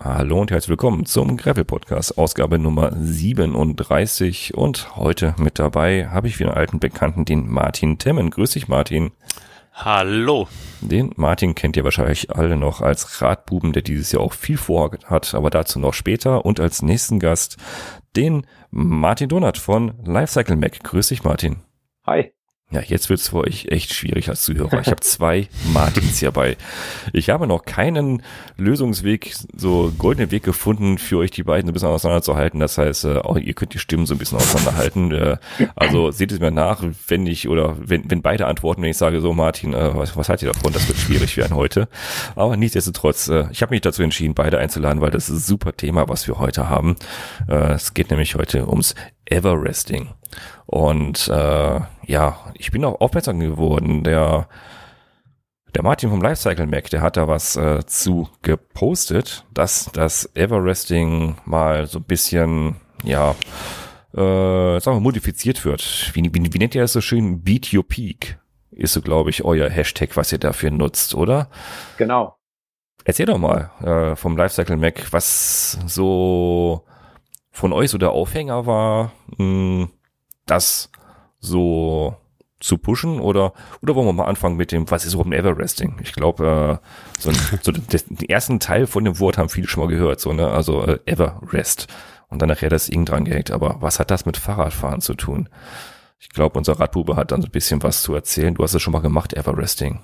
Hallo und herzlich willkommen zum Gravel Podcast, Ausgabe Nummer 37. Und heute mit dabei habe ich wieder einen alten Bekannten, den Martin Temmen. Grüß dich, Martin. Hallo. Den Martin kennt ihr wahrscheinlich alle noch als Radbuben, der dieses Jahr auch viel vorhat, aber dazu noch später. Und als nächsten Gast den Martin Donat von Lifecycle Mac. Grüß dich, Martin. Hi. Ja, jetzt wird's für euch echt schwierig als Zuhörer. Ich habe zwei Martins hierbei. Ich habe noch keinen Lösungsweg, so goldenen Weg gefunden, für euch die beiden ein bisschen auseinanderzuhalten. Das heißt, äh, auch ihr könnt die Stimmen so ein bisschen auseinanderhalten. Äh, also seht es mir nach, wenn ich oder wenn, wenn beide antworten, wenn ich sage, so Martin, äh, was, was hat ihr davon? Das wird schwierig werden heute. Aber nichtsdestotrotz, ich habe mich dazu entschieden, beide einzuladen, weil das ist ein super Thema, was wir heute haben. Es geht nämlich heute ums Everesting. Und äh, ja, ich bin auch aufmerksam geworden. Der, der Martin vom Lifecycle Mac, der hat da was äh, zu gepostet, dass das Everesting mal so ein bisschen, ja, äh, sagen wir, modifiziert wird. Wie, wie, wie nennt ihr das so schön? Beat Your Peak ist so, glaube ich, euer Hashtag, was ihr dafür nutzt, oder? Genau. Erzähl doch mal äh, vom Lifecycle Mac, was so von euch so der Aufhänger war, mh, das so zu pushen oder oder wollen wir mal anfangen mit dem was ist überhaupt ein Everesting? Ich glaube äh, so, ein, so den ersten Teil von dem Wort haben viele schon mal gehört so ne also äh, Everrest und dann nachher das Ing dran gehängt. Aber was hat das mit Fahrradfahren zu tun? Ich glaube unser Radbube hat dann so ein bisschen was zu erzählen. Du hast es schon mal gemacht Everresting.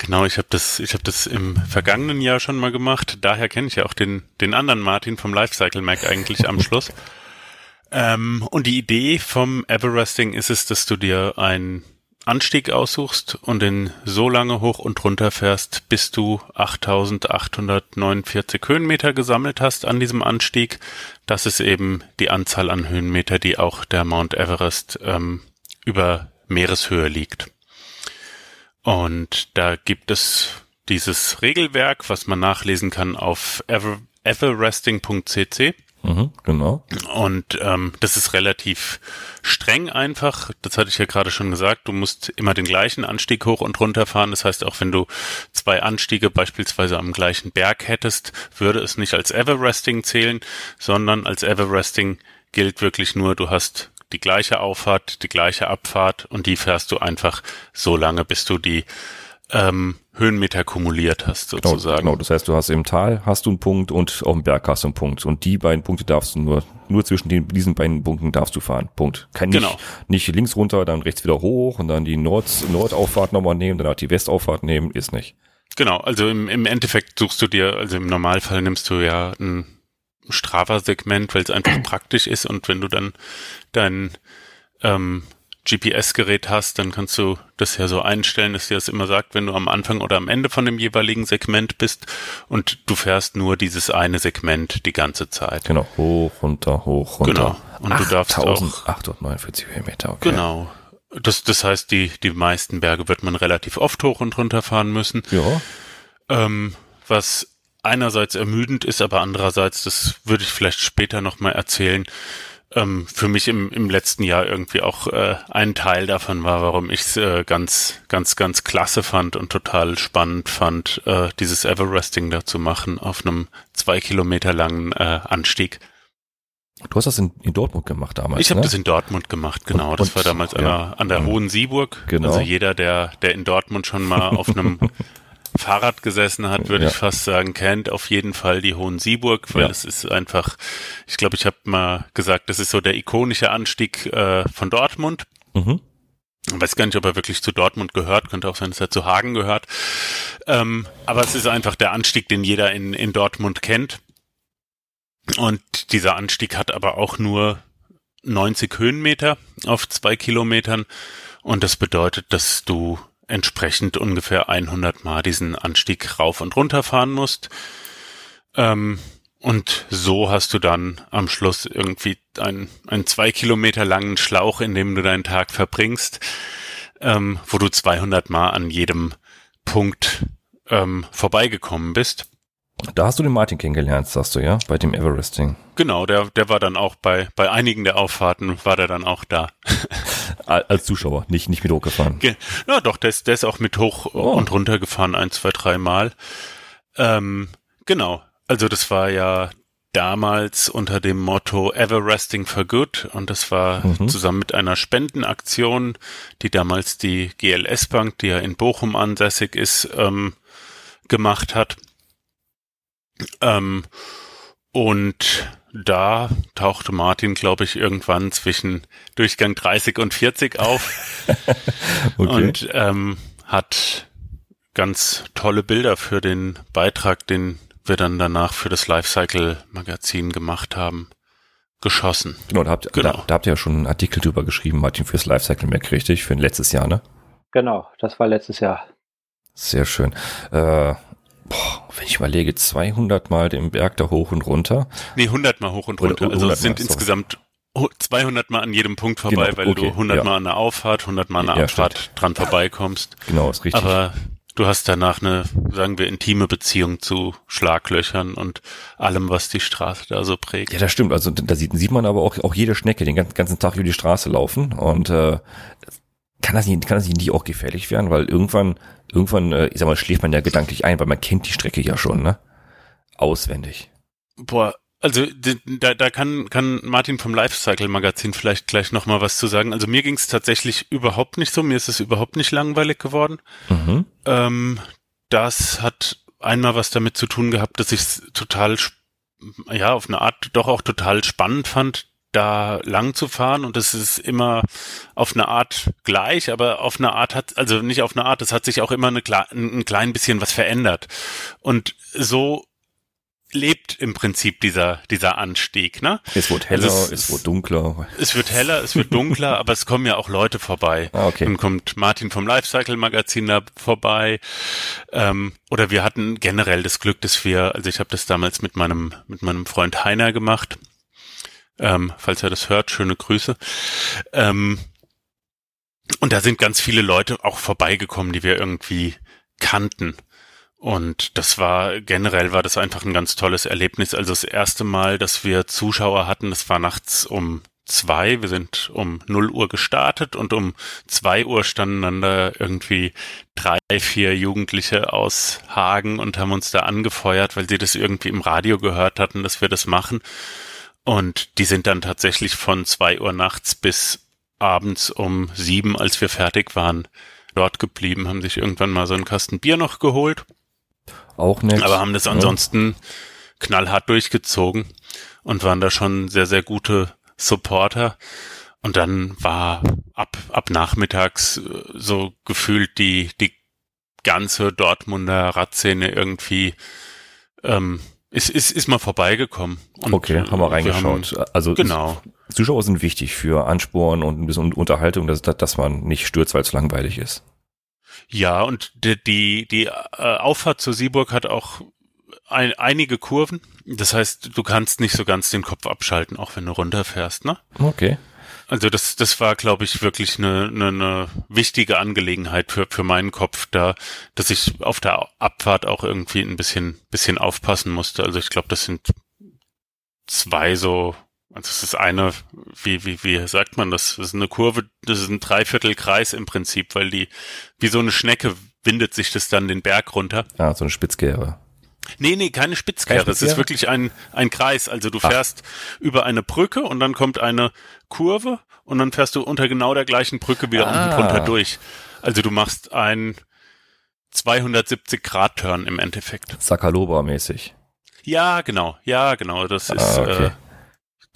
Genau, ich habe das, ich habe das im vergangenen Jahr schon mal gemacht. Daher kenne ich ja auch den den anderen Martin vom Lifecycle Mac eigentlich am Schluss. Ähm, und die Idee vom Everesting ist es, dass du dir einen Anstieg aussuchst und den so lange hoch und runter fährst, bis du 8849 Höhenmeter gesammelt hast an diesem Anstieg. Das ist eben die Anzahl an Höhenmeter, die auch der Mount Everest ähm, über Meereshöhe liegt. Und da gibt es dieses Regelwerk, was man nachlesen kann auf ever, everesting.cc. Mhm, genau. Und ähm, das ist relativ streng einfach. Das hatte ich ja gerade schon gesagt. Du musst immer den gleichen Anstieg hoch und runter fahren. Das heißt, auch wenn du zwei Anstiege beispielsweise am gleichen Berg hättest, würde es nicht als Everesting zählen, sondern als Everesting gilt wirklich nur, du hast die gleiche Auffahrt, die gleiche Abfahrt und die fährst du einfach so lange, bis du die ähm, Höhenmeter kumuliert hast, genau, sozusagen. Genau, genau, das heißt, du hast im Tal hast du einen Punkt und auf dem Berg hast du einen Punkt. Und die beiden Punkte darfst du nur, nur zwischen den, diesen beiden Punkten darfst du fahren. Punkt. Kann nicht, Genau. nicht links runter, dann rechts wieder hoch und dann die Nord, Nordauffahrt nochmal nehmen, dann auch die Westauffahrt nehmen, ist nicht. Genau, also im, im Endeffekt suchst du dir, also im Normalfall nimmst du ja ein Strava-Segment, weil es einfach praktisch ist und wenn du dann dein ähm, GPS-Gerät hast, dann kannst du das ja so einstellen, dass dir das immer sagt, wenn du am Anfang oder am Ende von dem jeweiligen Segment bist und du fährst nur dieses eine Segment die ganze Zeit. Genau, hoch, runter, hoch, runter. Genau. Und du darfst auch 1849 Höhenmeter, okay. Genau. Das, das heißt, die, die meisten Berge wird man relativ oft hoch und runter fahren müssen. Ja, Ähm, was einerseits ermüdend ist, aber andererseits, das würde ich vielleicht später nochmal erzählen, ähm, für mich im, im letzten Jahr irgendwie auch äh, ein Teil davon war, warum ich es äh, ganz, ganz, ganz klasse fand und total spannend fand, äh, dieses Everesting da zu machen auf einem zwei Kilometer langen äh, Anstieg. du hast das in, in Dortmund gemacht damals, Ich habe ne? das in Dortmund gemacht, genau. Und- das und- war damals an, ja. der, an der Mhm. Hohen Sieburg. Genau. Also jeder, der, der in Dortmund schon mal auf einem Fahrrad gesessen hat, würde Ja. ich fast sagen, kennt auf jeden Fall die Hohen Sieburg, weil Ja. es ist einfach, ich glaube, ich habe mal gesagt, das ist so der ikonische Anstieg äh, von Dortmund. Mhm. Ich weiß gar nicht, ob er wirklich zu Dortmund gehört, könnte auch sein, dass er zu Hagen gehört. Ähm, aber es ist einfach der Anstieg, den jeder in, in Dortmund kennt. Und dieser Anstieg hat aber auch nur 90 Höhenmeter auf zwei Kilometern. Und das bedeutet, dass du entsprechend ungefähr 100 Mal diesen Anstieg rauf und runter fahren musst. Ähm, und so hast du dann am Schluss irgendwie einen, einen zwei Kilometer langen Schlauch, in dem du deinen Tag verbringst, ähm, wo du 200 Mal an jedem Punkt ähm, vorbeigekommen bist. Da hast du den Martin kennengelernt, sagst du, ja, bei dem Everesting. Genau, der, der war dann auch bei, bei einigen der Auffahrten war der dann auch da. Al- Als Zuschauer, nicht, nicht mit hochgefahren. Ge- Ja, doch, der ist, der ist auch mit hoch Oh. und runter gefahren, ein, zwei, drei Mal. Ähm, genau. Also das war ja damals unter dem Motto Everresting for Good und das war mhm. zusammen mit einer Spendenaktion, die damals die GLS Bank, die ja in Bochum ansässig ist, ähm, gemacht hat. Ähm, und da tauchte Martin, glaube ich, irgendwann zwischen Durchgang 30 und 40 auf okay. und ähm, hat ganz tolle Bilder für den Beitrag, den wir dann danach für das Lifecycle-Magazin gemacht haben, geschossen. Genau, da habt, genau. Da, da, habt ihr ja schon einen Artikel drüber geschrieben, Martin, fürs Lifecycle-Mac, richtig? Für ein letztes Jahr, ne? Genau, das war letztes Jahr. Sehr schön. Äh, boah, ich überlege, 200 Mal den Berg da hoch und runter. Nee, 100 Mal hoch und runter. Oder, also es sind Mal, insgesamt 200 Mal an jedem Punkt vorbei, genau, weil okay, du 100 ja. Mal an der Auffahrt, 100 Mal an der ja, Abfahrt stimmt. dran vorbeikommst. Genau, ist richtig. Aber du hast danach eine, sagen wir, intime Beziehung zu Schlaglöchern und allem, was die Straße da so prägt. Ja, das stimmt. Also da sieht, sieht man aber auch, auch jede Schnecke den ganzen, ganzen Tag über die Straße laufen und äh, kann das nicht, kann das nicht auch gefährlich werden, weil irgendwann, irgendwann, äh, ich sag mal, schläft man ja gedanklich ein, weil man kennt die Strecke ja schon, ne? Auswendig. Boah, also da, da kann, kann Martin vom Lifecycle Magazin vielleicht gleich nochmal was zu sagen. Also mir ging es tatsächlich überhaupt nicht so, mir ist es überhaupt nicht langweilig geworden. Mhm. Ähm, das hat einmal was damit zu tun gehabt, dass ich es total, ja, auf eine Art doch auch total spannend fand, da lang zu fahren und das ist immer auf eine Art gleich, aber auf eine Art hat, also nicht auf eine Art, es hat sich auch immer eine, ein klein bisschen was verändert. Und so lebt im Prinzip dieser, dieser Anstieg, ne? Es wird heller, also es, es, wird dunkler. Es wird heller, es wird dunkler, aber es kommen ja auch Leute vorbei. Ah, okay. Dann kommt Martin vom Lifecycle Magazin da vorbei. Ähm, oder wir hatten generell das Glück, dass wir, also ich habe das damals mit meinem, mit meinem Freund Heiner gemacht ähm, falls er das hört, schöne Grüße. Ähm, und da sind ganz viele Leute auch vorbeigekommen, die wir irgendwie kannten. Und das war, generell war das einfach ein ganz tolles Erlebnis. Also das erste Mal, dass wir Zuschauer hatten, das war nachts um zwei. Wir sind um null Uhr gestartet und um zwei Uhr standen dann da irgendwie drei, vier Jugendliche aus Hagen und haben uns da angefeuert, weil sie das irgendwie im Radio gehört hatten, dass wir das machen. Und die sind dann tatsächlich von zwei Uhr nachts bis abends um sieben, als wir fertig waren, dort geblieben, haben sich irgendwann mal so einen Kasten Bier noch geholt. Auch nicht. Aber haben das ansonsten ja. knallhart durchgezogen und waren da schon sehr, sehr gute Supporter. Und dann war ab, ab nachmittags äh, so gefühlt die, die ganze Dortmunder Radszene irgendwie ähm, ist, ist, ist mal vorbeigekommen. Und okay, haben wir reingeschaut. Wir haben, also genau. Zuschauer sind wichtig für Ansporn und ein bisschen Unterhaltung, dass, dass man nicht stürzt, weil es langweilig ist. Ja, und die, die, die äh, Auffahrt zur Sieburg hat auch ein, einige Kurven. Das heißt, du kannst nicht so ganz den Kopf abschalten, auch wenn du runterfährst, ne? Okay. Also das, das war, glaube ich, wirklich eine, eine, eine wichtige Angelegenheit für, für meinen Kopf, da, dass ich auf der Abfahrt auch irgendwie ein bisschen, bisschen aufpassen musste. Also ich glaube, das sind zwei so, also es ist eine, wie, wie, wie sagt man das? Das ist eine Kurve, das ist ein Dreiviertelkreis im Prinzip, weil die, wie so eine Schnecke windet sich das dann den Berg runter. Ah, so eine Spitzkehre. Nee, nee, keine Spitzkehre. Es ist wirklich ein, ein Kreis. Also du fährst Ach. über eine Brücke und dann kommt eine Kurve und dann fährst du unter genau der gleichen Brücke wieder ah. unten drunter durch. Also du machst ein 270 Grad Turn im Endeffekt. Sakaloba-mäßig. Ja, genau. Ja, genau. Das ah, ist, ah, okay. äh,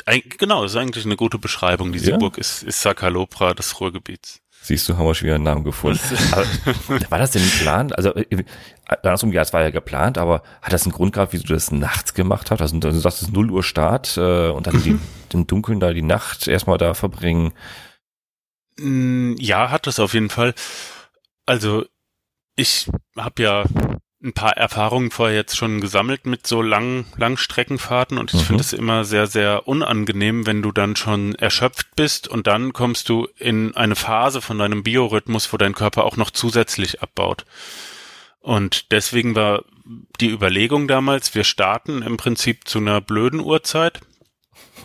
ein, genau, das ist eigentlich eine gute Beschreibung. Die Sieburg ja? ist, ist Sakalobra des Ruhrgebiets. Siehst du, haben wir schon wieder einen Namen gefunden. war das denn geplant? Also, äh, andersrum, ja, es war ja geplant, aber hat das einen Grund gehabt, wieso du das nachts gemacht hast? Also, du sagst, es ist 0 Uhr Start äh, und dann die, im Dunkeln da die Nacht erstmal da verbringen. Mm, ja, hat das auf jeden Fall. Also, ich habe ja ein paar Erfahrungen vorher jetzt schon gesammelt mit so langen Langstreckenfahrten und ich mhm. finde es immer sehr, sehr unangenehm, wenn du dann schon erschöpft bist und dann kommst du in eine Phase von deinem Biorhythmus, wo dein Körper auch noch zusätzlich abbaut. Und deswegen war die Überlegung damals, wir starten im Prinzip zu einer blöden Uhrzeit.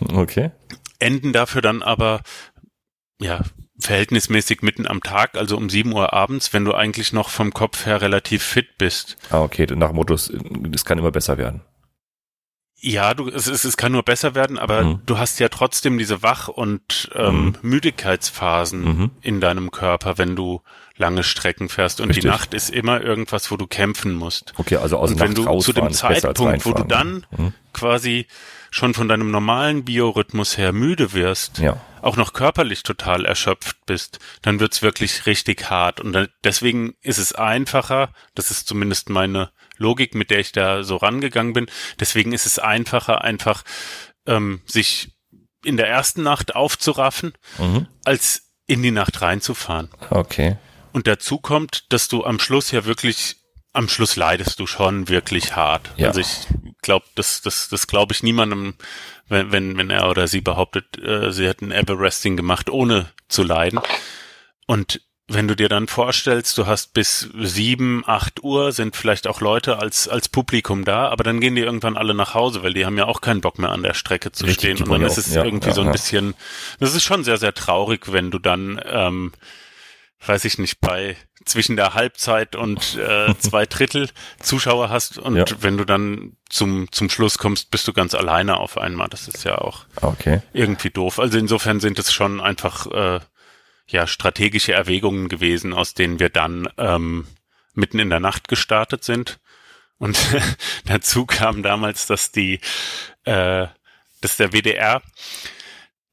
Okay. Enden dafür dann aber, ja, verhältnismäßig mitten am Tag, also um 7 Uhr abends, wenn du eigentlich noch vom Kopf her relativ fit bist. Ah, okay, nach Motto, es kann immer besser werden. Ja, du, es, es, es kann nur besser werden, aber mhm. du hast ja trotzdem diese Wach- und ähm, mhm. Müdigkeitsphasen mhm. in deinem Körper, wenn du lange Strecken fährst. Und Richtig. die Nacht ist immer irgendwas, wo du kämpfen musst. Okay, also aus Und wenn du zu dem Zeitpunkt, wo du dann mhm. quasi schon von deinem normalen Biorhythmus her müde wirst, ja. auch noch körperlich total erschöpft bist, dann wird's wirklich richtig hart. Und deswegen ist es einfacher, das ist zumindest meine Logik, mit der ich da so rangegangen bin. Deswegen ist es einfacher, einfach ähm, sich in der ersten Nacht aufzuraffen, mhm. als in die Nacht reinzufahren. Okay. Und dazu kommt, dass du am Schluss ja wirklich, am Schluss leidest du schon wirklich hart. Ja. Also ich glaube, das, das, das glaube ich niemandem, wenn, wenn, wenn er oder sie behauptet, äh, sie hätten Everesting gemacht, ohne zu leiden. Und wenn du dir dann vorstellst, du hast bis sieben, acht Uhr sind vielleicht auch Leute als, als Publikum da, aber dann gehen die irgendwann alle nach Hause, weil die haben ja auch keinen Bock mehr an der Strecke zu Richtig, stehen. Und dann ist es ja, irgendwie ja, so ein bisschen, das ist schon sehr, sehr traurig, wenn du dann, ähm, weiß ich nicht, bei zwischen der Halbzeit und äh, zwei Drittel Zuschauer hast und ja. wenn du dann zum, zum Schluss kommst, bist du ganz alleine auf einmal. Das ist ja auch okay. irgendwie doof. Also insofern sind es schon einfach äh, ja strategische Erwägungen gewesen, aus denen wir dann ähm, mitten in der Nacht gestartet sind. Und dazu kam damals, dass die, äh, dass der WDR,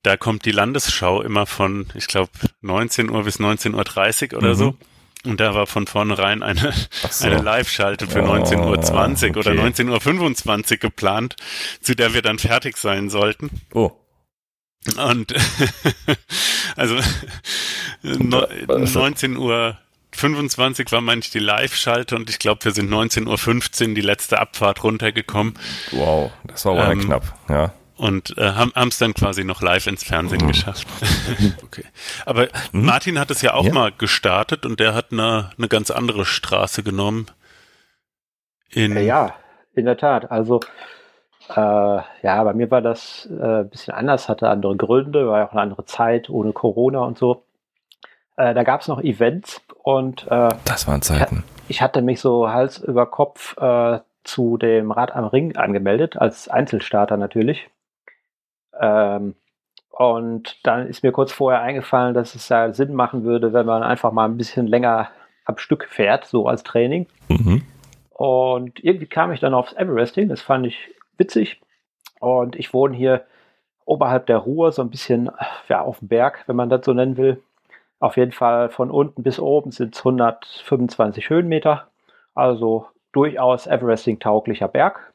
da kommt die Landesschau immer von, ich glaube, 19 Uhr bis 19.30 Uhr oder mhm. so. Und da war von vornherein eine, so. eine Live-Schalte für 19.20 Uhr okay. oder 19.25 Uhr geplant, zu der wir dann fertig sein sollten. Oh. Und also no, 19 Uhr 25 war manch die Live-Schalte und ich glaube, wir sind 19.15 Uhr die letzte Abfahrt runtergekommen. Wow, das war aber ähm, knapp, ja. Und äh, haben es dann quasi noch live ins Fernsehen mhm. geschafft. okay. Aber mhm. Martin hat es ja auch ja. mal gestartet und der hat eine, eine ganz andere Straße genommen. In ja, in der Tat. Also äh, ja, bei mir war das äh, ein bisschen anders, hatte andere Gründe, war ja auch eine andere Zeit, ohne Corona und so. Äh, da gab es noch Events und äh, das waren Zeiten. Ich hatte mich so Hals über Kopf äh, zu dem Rad am Ring angemeldet, als Einzelstarter natürlich. Ähm, und dann ist mir kurz vorher eingefallen, dass es ja Sinn machen würde, wenn man einfach mal ein bisschen länger am Stück fährt, so als Training. Mhm. Und irgendwie kam ich dann aufs Everesting, das fand ich witzig. Und ich wohne hier oberhalb der Ruhr, so ein bisschen ja, auf dem Berg, wenn man das so nennen will. Auf jeden Fall von unten bis oben sind es 125 Höhenmeter, also durchaus Everesting-tauglicher Berg.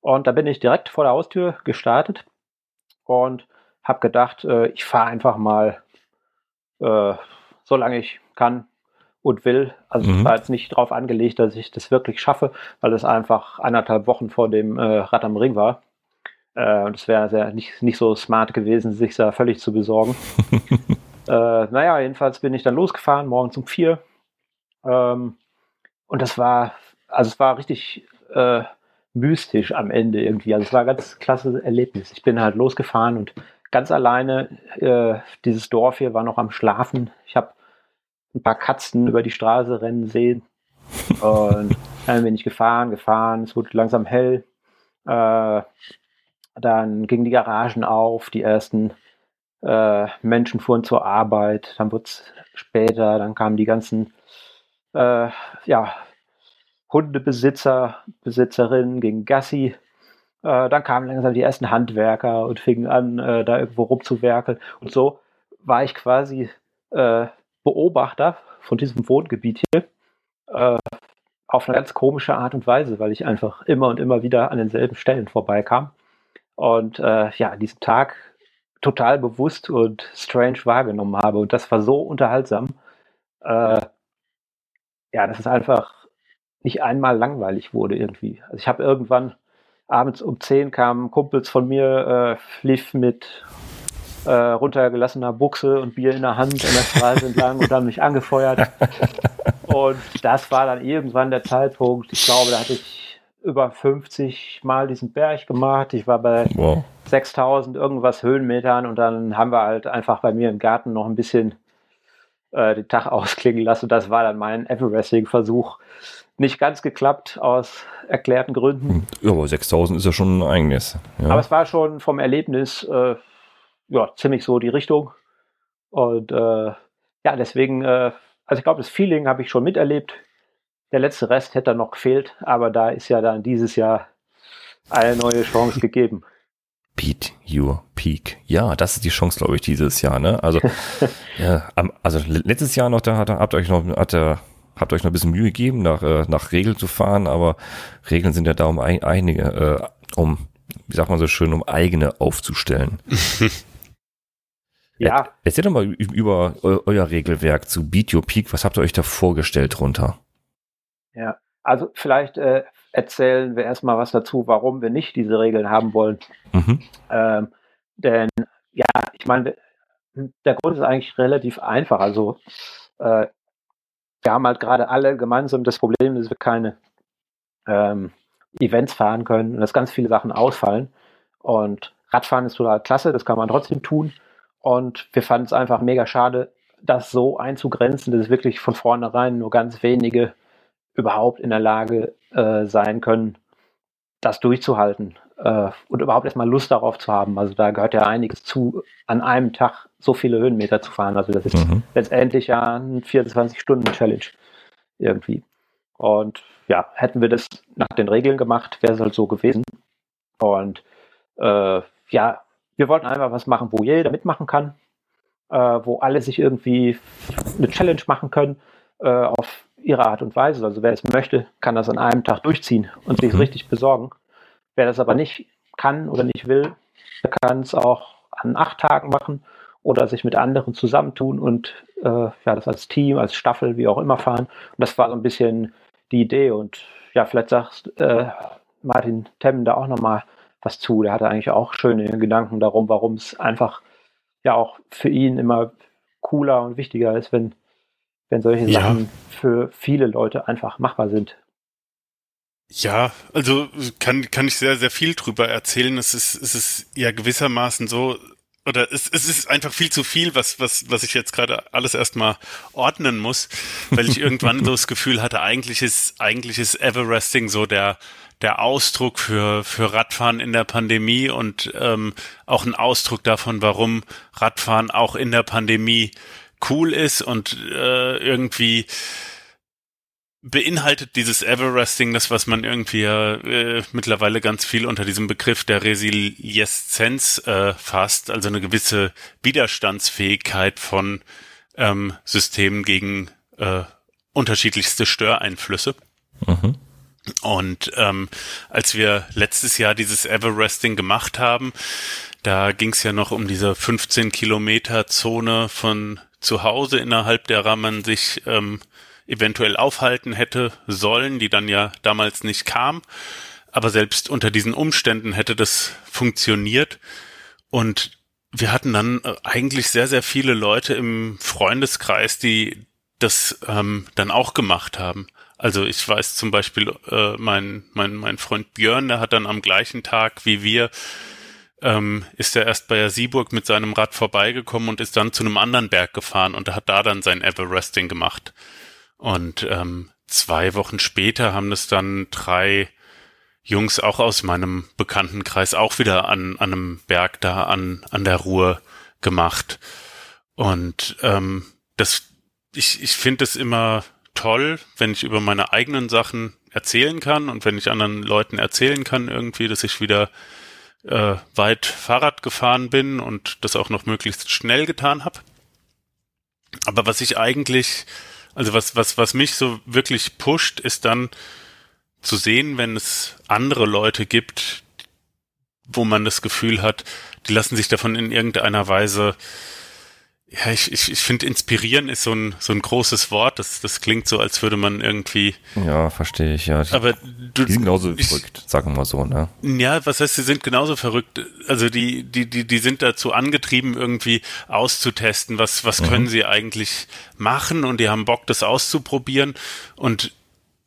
Und da bin ich direkt vor der Haustür gestartet und habe gedacht, äh, ich fahre einfach mal, äh, solange ich kann, und will. Also mhm. ich war jetzt nicht darauf angelegt, dass ich das wirklich schaffe, weil es einfach anderthalb Wochen vor dem äh, Rad am Ring war. Äh, und es wäre nicht, nicht so smart gewesen, sich da völlig zu besorgen. äh, naja, jedenfalls bin ich dann losgefahren, morgens um vier. Ähm, und das war, also es war richtig äh, mystisch am Ende irgendwie. Also es war ein ganz klasse Erlebnis. Ich bin halt losgefahren und ganz alleine, äh, dieses Dorf hier war noch am Schlafen. Ich habe ein paar Katzen über die Straße rennen sehen. Und dann bin ich gefahren, gefahren, es wurde langsam hell. Äh, dann gingen die Garagen auf, die ersten äh, Menschen fuhren zur Arbeit, dann wurde es später, dann kamen die ganzen äh, ja, Hundebesitzer, Besitzerinnen gegen Gassi. Äh, dann kamen langsam die ersten Handwerker und fingen an, äh, da irgendwo rumzuwerkeln. Und so war ich quasi äh, Beobachter von diesem Wohngebiet hier äh, auf eine ganz komische Art und Weise, weil ich einfach immer und immer wieder an denselben Stellen vorbeikam und äh, ja, an diesem Tag total bewusst und strange wahrgenommen habe. Und das war so unterhaltsam, äh, ja, dass es einfach nicht einmal langweilig wurde irgendwie. Also ich habe irgendwann abends um 10 kamen Kumpels von mir, äh, lief mit äh, runtergelassener Buchse und Bier in der Hand an der Straße entlang und haben mich angefeuert. Und das war dann irgendwann der Zeitpunkt, ich glaube, da hatte ich über 50 Mal diesen Berg gemacht. Ich war bei wow. 6000 irgendwas Höhenmetern und dann haben wir halt einfach bei mir im Garten noch ein bisschen äh, den Tag ausklingen lassen. Das war dann mein Everesting-Versuch nicht ganz geklappt aus erklärten Gründen. Ja, aber 6000 ist ja schon ein eigenes. Ja. Aber es war schon vom Erlebnis äh, ja, ziemlich so die Richtung. Und äh, ja, deswegen, äh, also ich glaube, das Feeling habe ich schon miterlebt. Der letzte Rest hätte dann noch gefehlt, aber da ist ja dann dieses Jahr eine neue Chance gegeben. Beat Your Peak. Ja, das ist die Chance, glaube ich, dieses Jahr. Ne? Also, ja, also letztes Jahr noch, da hat, habt ihr euch noch, hat er, habt euch noch ein bisschen Mühe gegeben, nach, äh, nach Regeln zu fahren, aber Regeln sind ja da, um ein, einige, äh, um, wie sagt man so schön, um eigene aufzustellen. ja. Erzählt doch mal über euer Regelwerk zu Beat Your Peak. Was habt ihr euch da vorgestellt drunter? Ja, also vielleicht äh, erzählen wir erstmal was dazu, warum wir nicht diese Regeln haben wollen. Mhm. Ähm, denn ja, ich meine, der Grund ist eigentlich relativ einfach. Also äh, wir haben halt gerade alle gemeinsam das Problem, dass wir keine ähm, Events fahren können und dass ganz viele Sachen ausfallen. Und Radfahren ist total klasse, das kann man trotzdem tun. Und wir fanden es einfach mega schade, das so einzugrenzen, dass wirklich von vornherein nur ganz wenige überhaupt in der Lage äh, sein können, das durchzuhalten äh, und überhaupt erstmal Lust darauf zu haben. Also da gehört ja einiges zu, an einem Tag so viele Höhenmeter zu fahren. Also das ist mhm. letztendlich ja ein 24-Stunden-Challenge irgendwie. Und ja, hätten wir das nach den Regeln gemacht, wäre es halt so gewesen. Und äh, ja, wir wollten einfach was machen, wo jeder mitmachen kann, äh, wo alle sich irgendwie eine Challenge machen können, äh, auf ihre Art und Weise. Also wer es möchte, kann das an einem Tag durchziehen und sich mhm. richtig besorgen. Wer das aber nicht kann oder nicht will, der kann es auch an acht Tagen machen oder sich mit anderen zusammentun und äh, ja, das als Team, als Staffel, wie auch immer fahren. Und das war so ein bisschen die Idee. Und ja, vielleicht sagst äh, Martin Temmen da auch nochmal was zu. Der hatte eigentlich auch schöne Gedanken darum, warum es einfach ja auch für ihn immer cooler und wichtiger ist, wenn wenn solche ja. Sachen für viele Leute einfach machbar sind. Ja, also kann, kann ich sehr, sehr viel drüber erzählen. Es ist, es ist ja gewissermaßen so, oder es, es ist einfach viel zu viel, was, was, was ich jetzt gerade alles erstmal ordnen muss, weil ich irgendwann so das Gefühl hatte, eigentlich ist, eigentlich ist Everesting so der, der Ausdruck für, für Radfahren in der Pandemie und ähm, auch ein Ausdruck davon, warum Radfahren auch in der Pandemie cool ist und äh, irgendwie beinhaltet dieses Everesting das, was man irgendwie äh, mittlerweile ganz viel unter diesem Begriff der Resilienz äh, fasst, also eine gewisse Widerstandsfähigkeit von ähm, Systemen gegen äh, unterschiedlichste Störeinflüsse. Mhm. Und ähm, als wir letztes Jahr dieses Everesting gemacht haben, da ging es ja noch um diese 15 Kilometer Zone von zu Hause, innerhalb derer man sich ähm, eventuell aufhalten hätte sollen, die dann ja damals nicht kam. Aber selbst unter diesen Umständen hätte das funktioniert. Und wir hatten dann äh, eigentlich sehr, sehr viele Leute im Freundeskreis, die das ähm, dann auch gemacht haben. Also ich weiß zum Beispiel, äh, mein, mein, mein Freund Björn, der hat dann am gleichen Tag wie wir ähm, ist er erst bei Sieburg mit seinem Rad vorbeigekommen und ist dann zu einem anderen Berg gefahren und hat da dann sein Everesting gemacht. Und ähm, zwei Wochen später haben das dann drei Jungs auch aus meinem Bekanntenkreis auch wieder an, an einem Berg da an, an der Ruhr gemacht. Und ähm, das, ich, ich finde es immer toll, wenn ich über meine eigenen Sachen erzählen kann und wenn ich anderen Leuten erzählen kann irgendwie, dass ich wieder äh, weit Fahrrad gefahren bin und das auch noch möglichst schnell getan habe. Aber was ich eigentlich, also was, was, was mich so wirklich pusht, ist dann zu sehen, wenn es andere Leute gibt, wo man das Gefühl hat, die lassen sich davon in irgendeiner Weise ja, ich, ich, ich finde, inspirieren ist so ein, so ein großes Wort. Das, das klingt so, als würde man irgendwie. Ja, verstehe ich, ja. Aber du, die sind genauso ich, verrückt, sagen wir mal so, ne? Ja, was heißt, sie sind genauso verrückt? Also die, die, die, die sind dazu angetrieben, irgendwie auszutesten, was, was mhm. können sie eigentlich machen und die haben Bock, das auszuprobieren. Und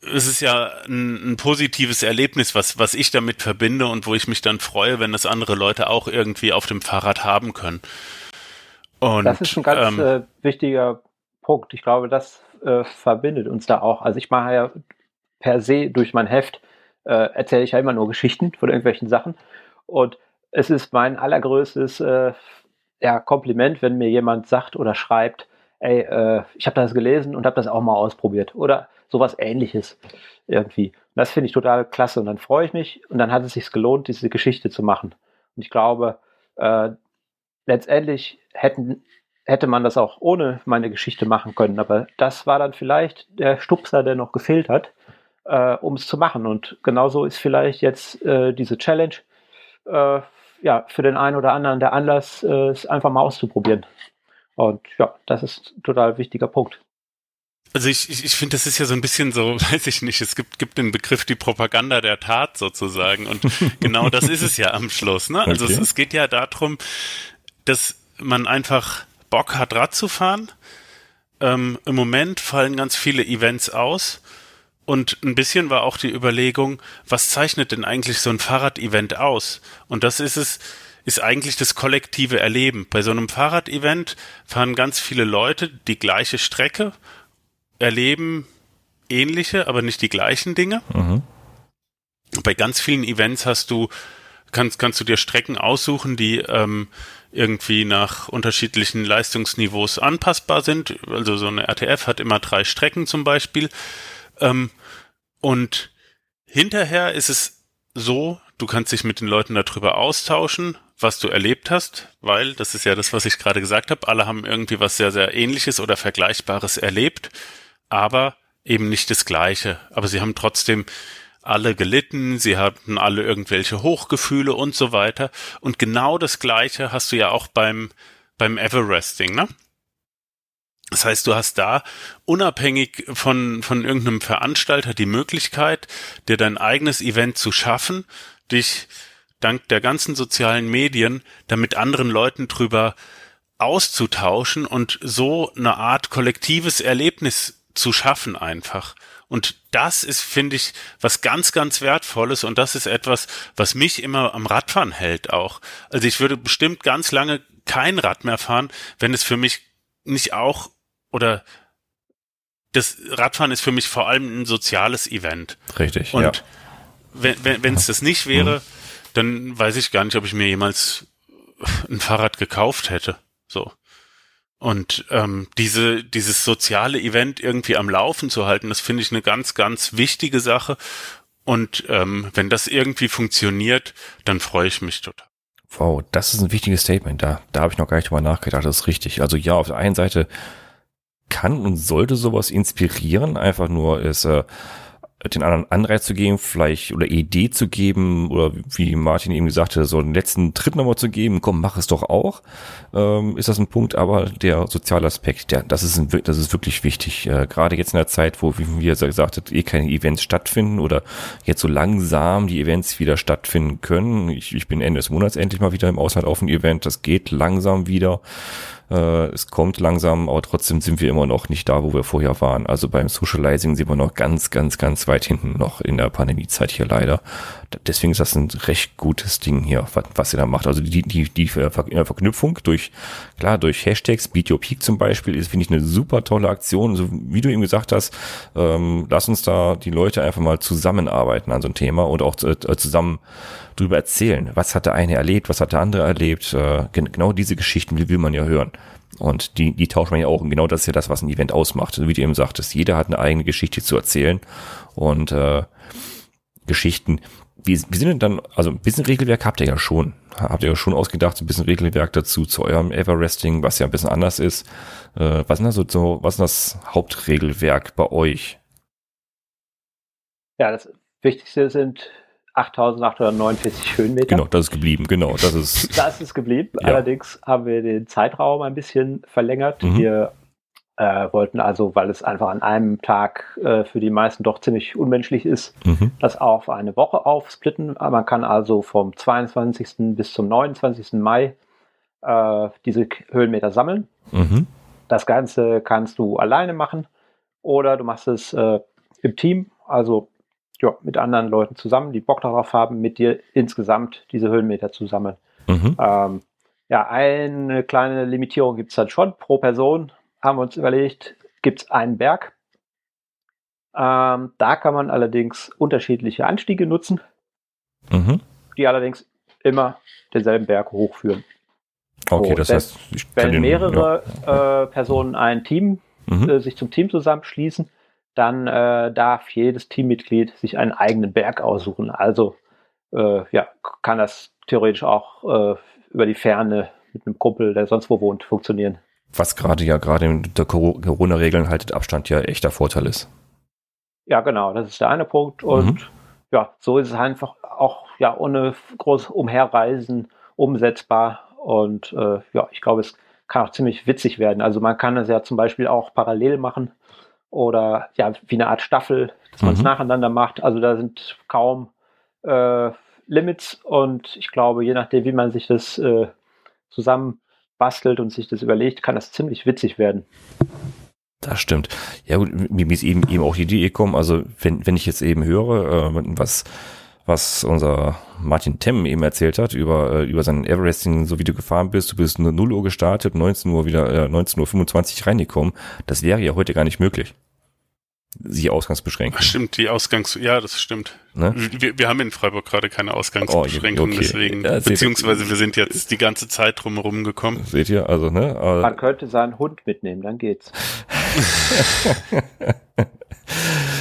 es ist ja ein, ein, positives Erlebnis, was, was ich damit verbinde und wo ich mich dann freue, wenn das andere Leute auch irgendwie auf dem Fahrrad haben können. Und, das ist ein ganz ähm, äh, wichtiger Punkt. Ich glaube, das äh, verbindet uns da auch. Also ich mache ja per se durch mein Heft äh, erzähle ich ja immer nur Geschichten von irgendwelchen Sachen. Und es ist mein allergrößtes äh, ja, Kompliment, wenn mir jemand sagt oder schreibt, ey, äh, ich habe das gelesen und habe das auch mal ausprobiert. Oder sowas ähnliches irgendwie. Und das finde ich total klasse. Und dann freue ich mich und dann hat es sich gelohnt, diese Geschichte zu machen. Und ich glaube, äh, letztendlich hätten, hätte man das auch ohne meine Geschichte machen können. Aber das war dann vielleicht der Stupser, der noch gefehlt hat, äh, um es zu machen. Und genauso ist vielleicht jetzt äh, diese Challenge äh, ja, für den einen oder anderen der Anlass, äh, es einfach mal auszuprobieren. Und ja, das ist ein total wichtiger Punkt. Also ich, ich, ich finde, das ist ja so ein bisschen so, weiß ich nicht, es gibt, gibt den Begriff die Propaganda der Tat sozusagen. Und genau das ist es ja am Schluss. Ne? Also okay. es, es geht ja darum, dass man einfach Bock hat, Rad zu fahren. Ähm, Im Moment fallen ganz viele Events aus. Und ein bisschen war auch die Überlegung, was zeichnet denn eigentlich so ein Fahrrad-Event aus? Und das ist es, ist eigentlich das kollektive Erleben. Bei so einem Fahrrad-Event fahren ganz viele Leute die gleiche Strecke erleben ähnliche, aber nicht die gleichen Dinge. Mhm. Bei ganz vielen Events hast du, kannst, kannst du dir Strecken aussuchen, die ähm, irgendwie nach unterschiedlichen Leistungsniveaus anpassbar sind. Also so eine RTF hat immer drei Strecken zum Beispiel. Ähm, und hinterher ist es so, du kannst dich mit den Leuten darüber austauschen, was du erlebt hast, weil, das ist ja das, was ich gerade gesagt habe, alle haben irgendwie was sehr, sehr ähnliches oder Vergleichbares erlebt aber eben nicht das Gleiche. Aber sie haben trotzdem alle gelitten, sie hatten alle irgendwelche Hochgefühle und so weiter. Und genau das Gleiche hast du ja auch beim, beim Everesting, ne? Das heißt, du hast da unabhängig von, von irgendeinem Veranstalter die Möglichkeit, dir dein eigenes Event zu schaffen, dich dank der ganzen sozialen Medien damit anderen Leuten drüber auszutauschen und so eine Art kollektives Erlebnis zu schaffen einfach. Und das ist, finde ich, was ganz, ganz Wertvolles und das ist etwas, was mich immer am Radfahren hält auch. Also ich würde bestimmt ganz lange kein Rad mehr fahren, wenn es für mich nicht auch oder das Radfahren ist für mich vor allem ein soziales Event. Richtig. Und ja. wenn wenn wenn, es das nicht wäre, mhm. dann weiß ich gar nicht, ob ich mir jemals ein Fahrrad gekauft hätte. So. Und ähm, diese, dieses soziale Event irgendwie am Laufen zu halten, das finde ich eine ganz, ganz wichtige Sache. Und ähm, wenn das irgendwie funktioniert, dann freue ich mich total. Wow, das ist ein wichtiges Statement. Da, da habe ich noch gar nicht drüber nachgedacht. Das ist richtig. Also ja, auf der einen Seite kann und sollte sowas inspirieren. Einfach nur ist äh, den anderen Anreiz zu geben, vielleicht oder Idee zu geben oder wie Martin eben gesagt hat, so einen letzten Tritt nochmal zu geben, komm, mach es doch auch, ähm, ist das ein Punkt, aber der soziale Aspekt, der, das ist, ein, das ist wirklich wichtig, äh, gerade jetzt in der Zeit, wo, wie wir gesagt hat, eh keine Events stattfinden oder jetzt so langsam die Events wieder stattfinden können. Ich, ich bin Ende des Monats endlich mal wieder im Ausland auf ein Event, das geht langsam wieder. Äh, es kommt langsam, aber trotzdem sind wir immer noch nicht da, wo wir vorher waren. Also beim Socializing sind wir noch ganz, ganz, ganz weit hinten noch in der Pandemiezeit hier leider. Deswegen ist das ein recht gutes Ding hier, was, was ihr da macht. Also die, die, die Verknüpfung durch, klar, durch Hashtags, Beat Your Peak zum Beispiel, ist, finde ich, eine super tolle Aktion. So, wie du eben gesagt hast, ähm, lass uns da die Leute einfach mal zusammenarbeiten an so ein Thema und auch äh, zusammen drüber erzählen. Was hat der eine erlebt, was hat der andere erlebt? Äh, genau diese Geschichten will, will man ja hören. Und die, die tauscht man ja auch. Und genau das ist ja das, was ein Event ausmacht. Also wie du eben sagtest, jeder hat eine eigene Geschichte zu erzählen. Und äh, Geschichten, wie, wie sind denn dann, also ein bisschen Regelwerk habt ihr ja schon. Habt ihr ja schon ausgedacht, so ein bisschen Regelwerk dazu zu eurem Everresting, was ja ein bisschen anders ist. Äh, was ist das so, so, was ist das Hauptregelwerk bei euch? Ja, das Wichtigste sind 8849 Höhenmeter. Genau, das ist geblieben, genau. Das ist, das ist geblieben. Ja. Allerdings haben wir den Zeitraum ein bisschen verlängert. Mhm. Wir äh, wollten also, weil es einfach an einem Tag äh, für die meisten doch ziemlich unmenschlich ist, mhm. das auf eine Woche aufsplitten. Man kann also vom 22. bis zum 29. Mai äh, diese Höhenmeter sammeln. Mhm. Das Ganze kannst du alleine machen oder du machst es äh, im Team. Also ja, mit anderen Leuten zusammen, die Bock darauf haben, mit dir insgesamt diese Höhenmeter zu sammeln. Mhm. Ähm, ja, eine kleine Limitierung gibt es dann schon. Pro Person haben wir uns überlegt, gibt es einen Berg. Ähm, da kann man allerdings unterschiedliche Anstiege nutzen, mhm. die allerdings immer denselben Berg hochführen. Okay, so, das wenn, heißt, wenn mehrere ja. äh, Personen ein Team mhm. äh, sich zum Team zusammenschließen, dann äh, darf jedes Teammitglied sich einen eigenen Berg aussuchen. Also äh, ja, kann das theoretisch auch äh, über die Ferne mit einem Kumpel, der sonst wo wohnt, funktionieren. Was gerade ja gerade in der Corona-Regeln haltet Abstand ja echter Vorteil ist. Ja, genau, das ist der eine Punkt. Und mhm. ja, so ist es einfach auch ja ohne groß Umherreisen umsetzbar. Und äh, ja, ich glaube, es kann auch ziemlich witzig werden. Also man kann es ja zum Beispiel auch parallel machen oder ja, wie eine Art Staffel, dass man es mhm. nacheinander macht. Also da sind kaum äh, Limits und ich glaube, je nachdem, wie man sich das äh, zusammen bastelt und sich das überlegt, kann das ziemlich witzig werden. Das stimmt. Ja gut, mir ist eben, eben auch die Idee gekommen, also wenn, wenn ich jetzt eben höre, äh, was, was unser Martin Temm eben erzählt hat über, äh, über sein Everesting, so wie du gefahren bist, du bist 0 Uhr gestartet, 19 Uhr wieder, äh, 19.25 Uhr reingekommen, das wäre ja heute gar nicht möglich sie ausgangsbeschränken. Ach, stimmt, die Ausgangs, ja, das stimmt. Ne? Wir, wir haben in Freiburg gerade keine Ausgangsbeschränkungen, oh, okay. deswegen, ja, beziehungsweise wir sind jetzt die ganze Zeit drumherum gekommen. Seht ihr, also, ne? Aber Man könnte seinen Hund mitnehmen, dann geht's.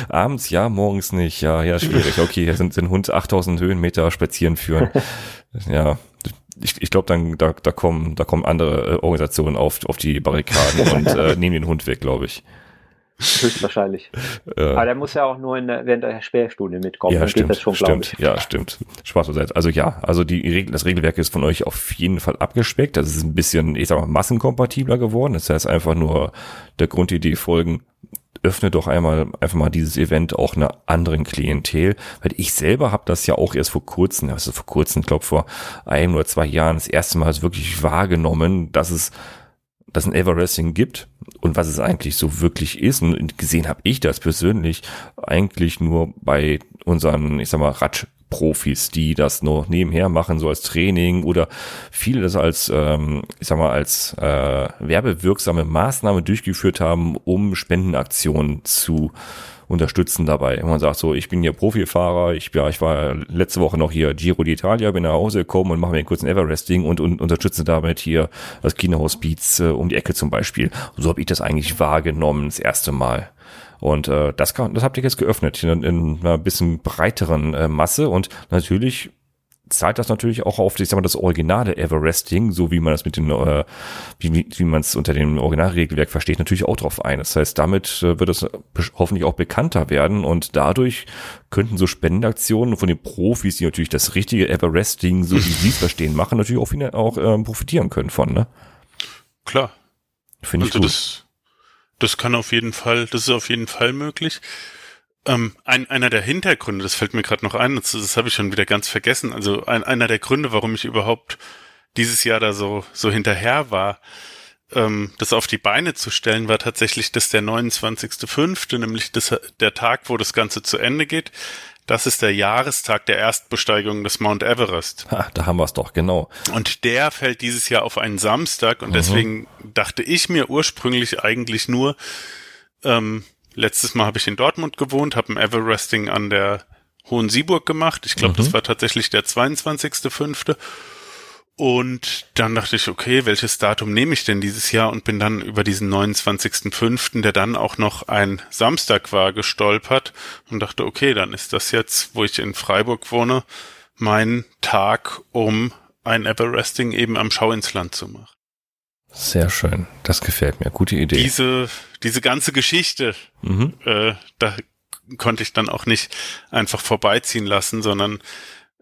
Abends ja, morgens nicht, ja, ja, schwierig. Okay, sind, sind Hund 8000 Höhenmeter spazieren führen. ja, ich, ich glaube, dann da, da kommen da kommen andere äh, Organisationen auf auf die Barrikaden und äh, nehmen den Hund weg, glaube ich. Höchstwahrscheinlich. Äh, Aber der muss ja auch nur in der, während der Sperrstunde mitkommen. Ja, stimmt, schon, stimmt. Ja, stimmt. Spaß beiseite. Also ja, also die Regel, das Regelwerk ist von euch auf jeden Fall abgespeckt. Das ist ein bisschen, ich sag mal, massenkompatibler geworden. Das heißt einfach nur der Grundidee folgen, öffne doch einmal einfach mal dieses Event auch einer anderen Klientel, weil ich selber habe das ja auch erst vor kurzem, also vor kurzem, glaube vor ein oder zwei Jahren das erste Mal wirklich wahrgenommen, dass es dass ein Everesting gibt und was es eigentlich so wirklich ist. Und gesehen habe ich das persönlich eigentlich nur bei unseren, ich sag mal, Radprofis, die das nur nebenher machen, so als Training oder viele das als, ähm, ich sag mal, als äh, werbewirksame Maßnahme durchgeführt haben, um Spendenaktionen zu unterstützen dabei. Wenn man sagt so, ich bin hier Profifahrer, ich, ja, ich war letzte Woche noch hier Giro d'Italia, bin nach Hause gekommen und mache mir einen kurzen Everesting und, und unterstütze damit hier das Kinohospiz äh, um die Ecke zum Beispiel. So habe ich das eigentlich wahrgenommen, das erste Mal. Und äh, das, kann, das habt ihr jetzt geöffnet in, in einer bisschen breiteren äh, Masse und natürlich zahlt das natürlich auch auf, ich sag mal, das originale Everesting, so wie man das mit den, äh, wie, wie man es unter dem Originalregelwerk versteht, natürlich auch drauf ein. Das heißt, damit äh, wird es hoffentlich auch bekannter werden und dadurch könnten so Spendenaktionen von den Profis, die natürlich das richtige Everesting, so wie sie es verstehen, machen, natürlich auch, auch äh, profitieren können von, ne? Klar. Finde ich also gut. Das, das kann auf jeden Fall, das ist auf jeden Fall möglich. Ähm, ein, einer der Hintergründe, das fällt mir gerade noch ein, das, das habe ich schon wieder ganz vergessen. Also ein, einer der Gründe, warum ich überhaupt dieses Jahr da so, so hinterher war, ähm, das auf die Beine zu stellen, war tatsächlich das der 29.05., nämlich das, der Tag, wo das Ganze zu Ende geht. Das ist der Jahrestag der Erstbesteigung des Mount Everest. Ha, da haben wir es doch, genau. Und der fällt dieses Jahr auf einen Samstag und mhm. deswegen dachte ich mir ursprünglich eigentlich nur, ähm, Letztes Mal habe ich in Dortmund gewohnt, habe ein Everesting an der Hohen Sieburg gemacht. Ich glaube, mhm. das war tatsächlich der 22.05. Und dann dachte ich, okay, welches Datum nehme ich denn dieses Jahr? Und bin dann über diesen 29.05., der dann auch noch ein Samstag war, gestolpert und dachte, okay, dann ist das jetzt, wo ich in Freiburg wohne, mein Tag, um ein Everesting eben am Schau ins Land zu machen. Sehr schön. Das gefällt mir. Gute Idee. Diese, diese ganze Geschichte, mhm. äh, da konnte ich dann auch nicht einfach vorbeiziehen lassen, sondern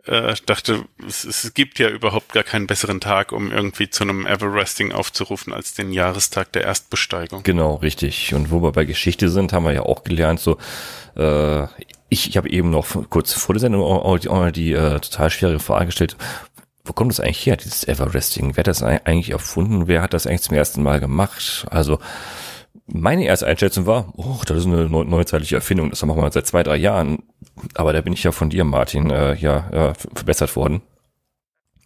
äh, dachte, es, es gibt ja überhaupt gar keinen besseren Tag, um irgendwie zu einem Everesting aufzurufen, als den Jahrestag der Erstbesteigung. Genau, richtig. Und wo wir bei Geschichte sind, haben wir ja auch gelernt, so äh, ich, ich habe eben noch kurz vor der Sendung auch die, auch die äh, total schwere Frage gestellt, wo kommt das eigentlich her, dieses Everesting? Wer hat das eigentlich erfunden? Wer hat das eigentlich zum ersten Mal gemacht? Also meine erste Einschätzung war, oh, das ist eine neuzeitliche Erfindung, das machen wir seit zwei, drei Jahren. Aber da bin ich ja von dir, Martin, äh, ja, äh, verbessert worden.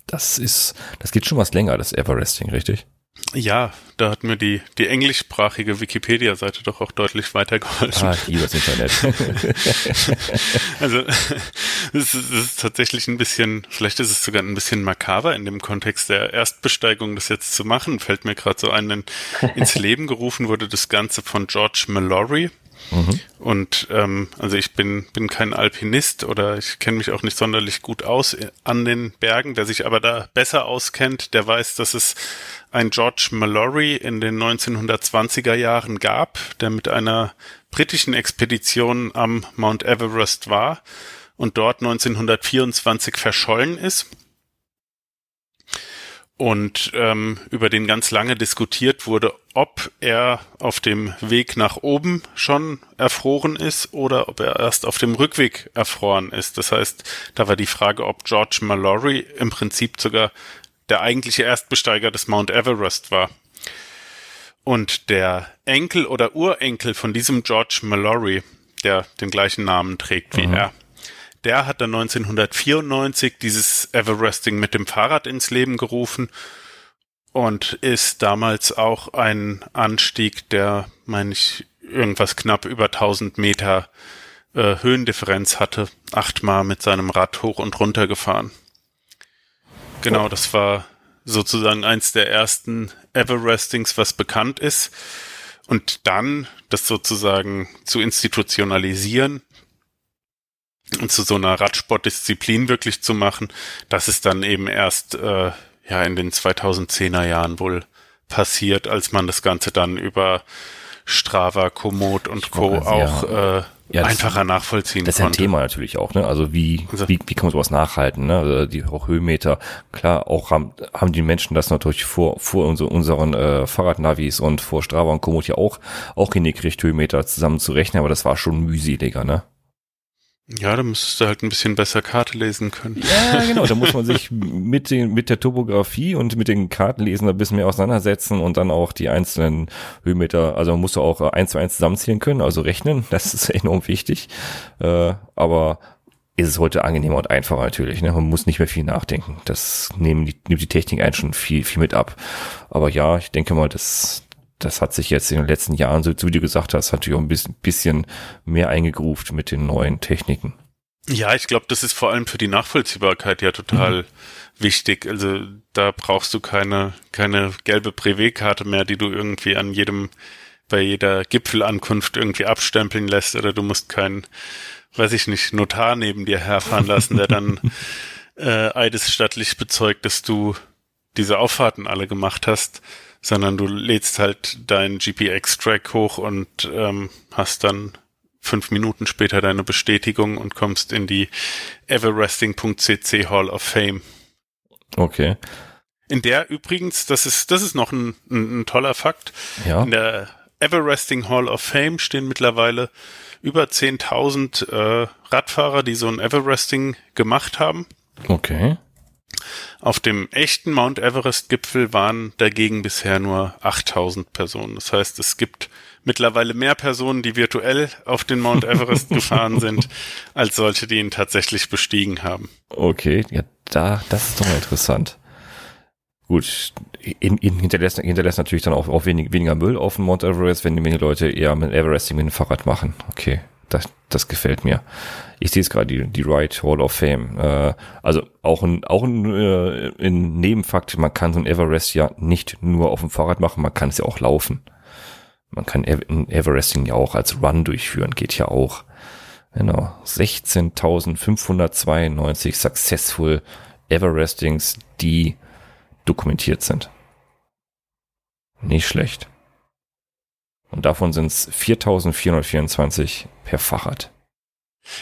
Das ist, das geht schon was länger, das Everesting, richtig? Ja, da hat mir die, die englischsprachige Wikipedia-Seite doch auch deutlich weitergeholfen. Ah, ich liebe das Internet. also, es ist, es ist tatsächlich ein bisschen, vielleicht ist es sogar ein bisschen makaber in dem Kontext der Erstbesteigung, das jetzt zu machen. Fällt mir gerade so ein, ins Leben gerufen wurde das Ganze von George Mallory. Mhm. Und ähm, also ich bin, bin kein Alpinist oder ich kenne mich auch nicht sonderlich gut aus an den Bergen. Wer sich aber da besser auskennt, der weiß, dass es ein George Mallory in den 1920er Jahren gab, der mit einer britischen Expedition am Mount Everest war und dort 1924 verschollen ist und ähm, über den ganz lange diskutiert wurde, ob er auf dem Weg nach oben schon erfroren ist oder ob er erst auf dem Rückweg erfroren ist. Das heißt, da war die Frage, ob George Mallory im Prinzip sogar der eigentliche Erstbesteiger des Mount Everest war. Und der Enkel oder Urenkel von diesem George Mallory, der den gleichen Namen trägt wie mhm. er, der hat dann 1994 dieses Everesting mit dem Fahrrad ins Leben gerufen und ist damals auch ein Anstieg, der, meine ich, irgendwas knapp über 1000 Meter äh, Höhendifferenz hatte, achtmal mit seinem Rad hoch und runter gefahren. Genau, das war sozusagen eins der ersten Everestings, was bekannt ist. Und dann das sozusagen zu institutionalisieren, zu so einer Radsportdisziplin wirklich zu machen, das ist dann eben erst äh, ja in den 2010er Jahren wohl passiert, als man das Ganze dann über Strava, Komoot und Co. auch äh, ja, einfacher nachvollziehen Das ist ja ein Thema natürlich auch, ne? Also wie, also, wie, wie kann man sowas nachhalten, ne? Also die auch Höhenmeter, klar, auch haben, haben die Menschen das natürlich vor, vor unsere, unseren äh, Fahrradnavis und vor Strava und Komoot ja auch, auch hingekriegt, Höhenmeter zusammen zu rechnen, aber das war schon mühseliger, ne? Ja, da müsstest du halt ein bisschen besser Karte lesen können. Ja, genau. Da muss man sich mit, den, mit der Topografie und mit den Kartenlesen ein bisschen mehr auseinandersetzen und dann auch die einzelnen Höhenmeter, also man muss auch eins zu eins zusammenzählen können, also rechnen. Das ist enorm wichtig. Äh, aber ist es heute angenehmer und einfacher natürlich. Ne? Man muss nicht mehr viel nachdenken. Das nehmen die, nimmt die Technik einen schon viel, viel mit ab. Aber ja, ich denke mal, das, das hat sich jetzt in den letzten Jahren, so wie du gesagt hast, natürlich auch ein bisschen, bisschen mehr eingegruft mit den neuen Techniken. Ja, ich glaube, das ist vor allem für die Nachvollziehbarkeit ja total mhm. wichtig. Also da brauchst du keine, keine gelbe Privé-Karte mehr, die du irgendwie an jedem, bei jeder Gipfelankunft irgendwie abstempeln lässt oder du musst keinen, weiß ich nicht, Notar neben dir herfahren lassen, der dann äh, eidesstattlich bezeugt, dass du diese Auffahrten alle gemacht hast sondern du lädst halt deinen GPX-Track hoch und ähm, hast dann fünf Minuten später deine Bestätigung und kommst in die everesting.cc Hall of Fame. Okay. In der übrigens, das ist, das ist noch ein, ein, ein toller Fakt. Ja. In der Everesting Hall of Fame stehen mittlerweile über 10.000 äh, Radfahrer, die so ein Everesting gemacht haben. Okay. Auf dem echten Mount Everest-Gipfel waren dagegen bisher nur 8000 Personen. Das heißt, es gibt mittlerweile mehr Personen, die virtuell auf den Mount Everest gefahren sind, als solche, die ihn tatsächlich bestiegen haben. Okay, ja, da, das ist doch mal interessant. Gut, in, in hinterlässt, hinterlässt natürlich dann auch, auch wenig, weniger Müll auf dem Mount Everest, wenn die Leute eher mit Everesting mit dem Fahrrad machen. Okay, das, das gefällt mir. Ich sehe es gerade, die, die Right Hall of Fame. Äh, also auch ein, auch ein, äh, ein Nebenfakt, man kann so ein Everest ja nicht nur auf dem Fahrrad machen, man kann es ja auch laufen. Man kann ein Everesting ja auch als Run durchführen, geht ja auch. Genau, 16.592 successful Everestings, die dokumentiert sind. Nicht schlecht. Und davon sind es 4424 per Fahrrad.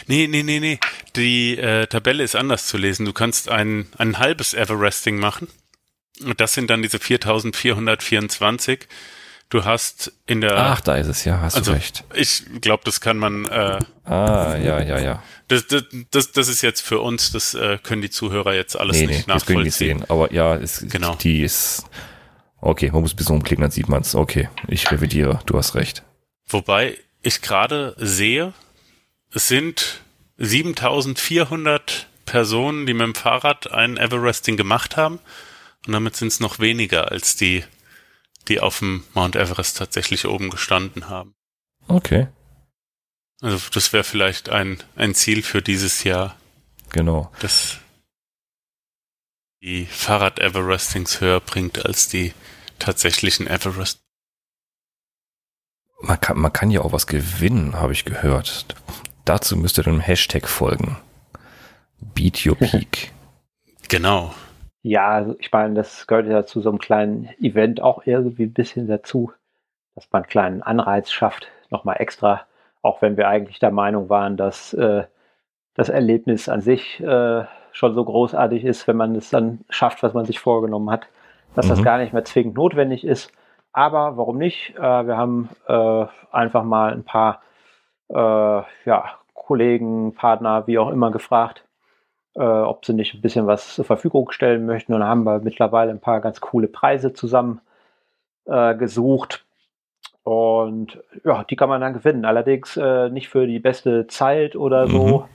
Nee, nee, nee, nee. Die äh, Tabelle ist anders zu lesen. Du kannst ein, ein halbes Everesting machen. Und das sind dann diese 4424. Du hast in der. Ach, da ist es, ja, hast also, du recht. Ich glaube, das kann man. Äh, ah, ja, ja, ja. Das, das, das, das ist jetzt für uns, das äh, können die Zuhörer jetzt alles nee, nicht nee, nachvollziehen. Das können die sehen, aber ja, es, genau. die ist Okay, man muss ein bisschen umklicken, dann sieht man es. Okay, ich revidiere, du hast recht. Wobei ich gerade sehe, es sind 7400 Personen, die mit dem Fahrrad ein Everesting gemacht haben. Und damit sind es noch weniger als die die auf dem Mount Everest tatsächlich oben gestanden haben. Okay. Also das wäre vielleicht ein, ein Ziel für dieses Jahr. Genau. Das die Fahrrad-Everestings höher bringt als die tatsächlichen Everest. Man kann, man kann ja auch was gewinnen, habe ich gehört. Dazu müsst ihr dem Hashtag folgen. Beat Your Peak. genau. Ja, also ich meine, das gehört ja zu so einem kleinen Event auch irgendwie ein bisschen dazu, dass man einen kleinen Anreiz schafft, nochmal extra, auch wenn wir eigentlich der Meinung waren, dass äh, das Erlebnis an sich äh, schon so großartig ist, wenn man es dann schafft, was man sich vorgenommen hat, dass mhm. das gar nicht mehr zwingend notwendig ist. Aber warum nicht? Äh, wir haben äh, einfach mal ein paar äh, ja, Kollegen, Partner, wie auch immer gefragt, äh, ob sie nicht ein bisschen was zur Verfügung stellen möchten. Und haben wir mittlerweile ein paar ganz coole Preise zusammen äh, gesucht. Und ja, die kann man dann gewinnen. Allerdings äh, nicht für die beste Zeit oder so,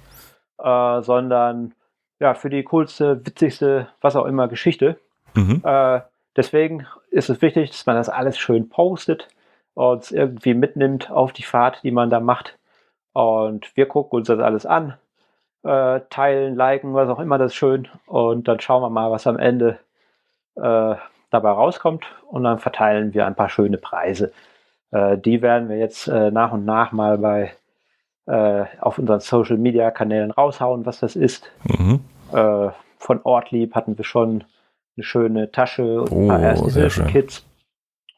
mhm. sondern ja, für die coolste, witzigste, was auch immer Geschichte. Mhm. Äh, deswegen ist es wichtig, dass man das alles schön postet und irgendwie mitnimmt auf die Fahrt, die man da macht. Und wir gucken uns das alles an, äh, teilen, liken, was auch immer, das ist schön. Und dann schauen wir mal, was am Ende äh, dabei rauskommt. Und dann verteilen wir ein paar schöne Preise. Äh, die werden wir jetzt äh, nach und nach mal bei äh, auf unseren Social Media Kanälen raushauen, was das ist. Mhm. Äh, von Ortlieb hatten wir schon eine schöne Tasche und ein paar oh, erste Kits.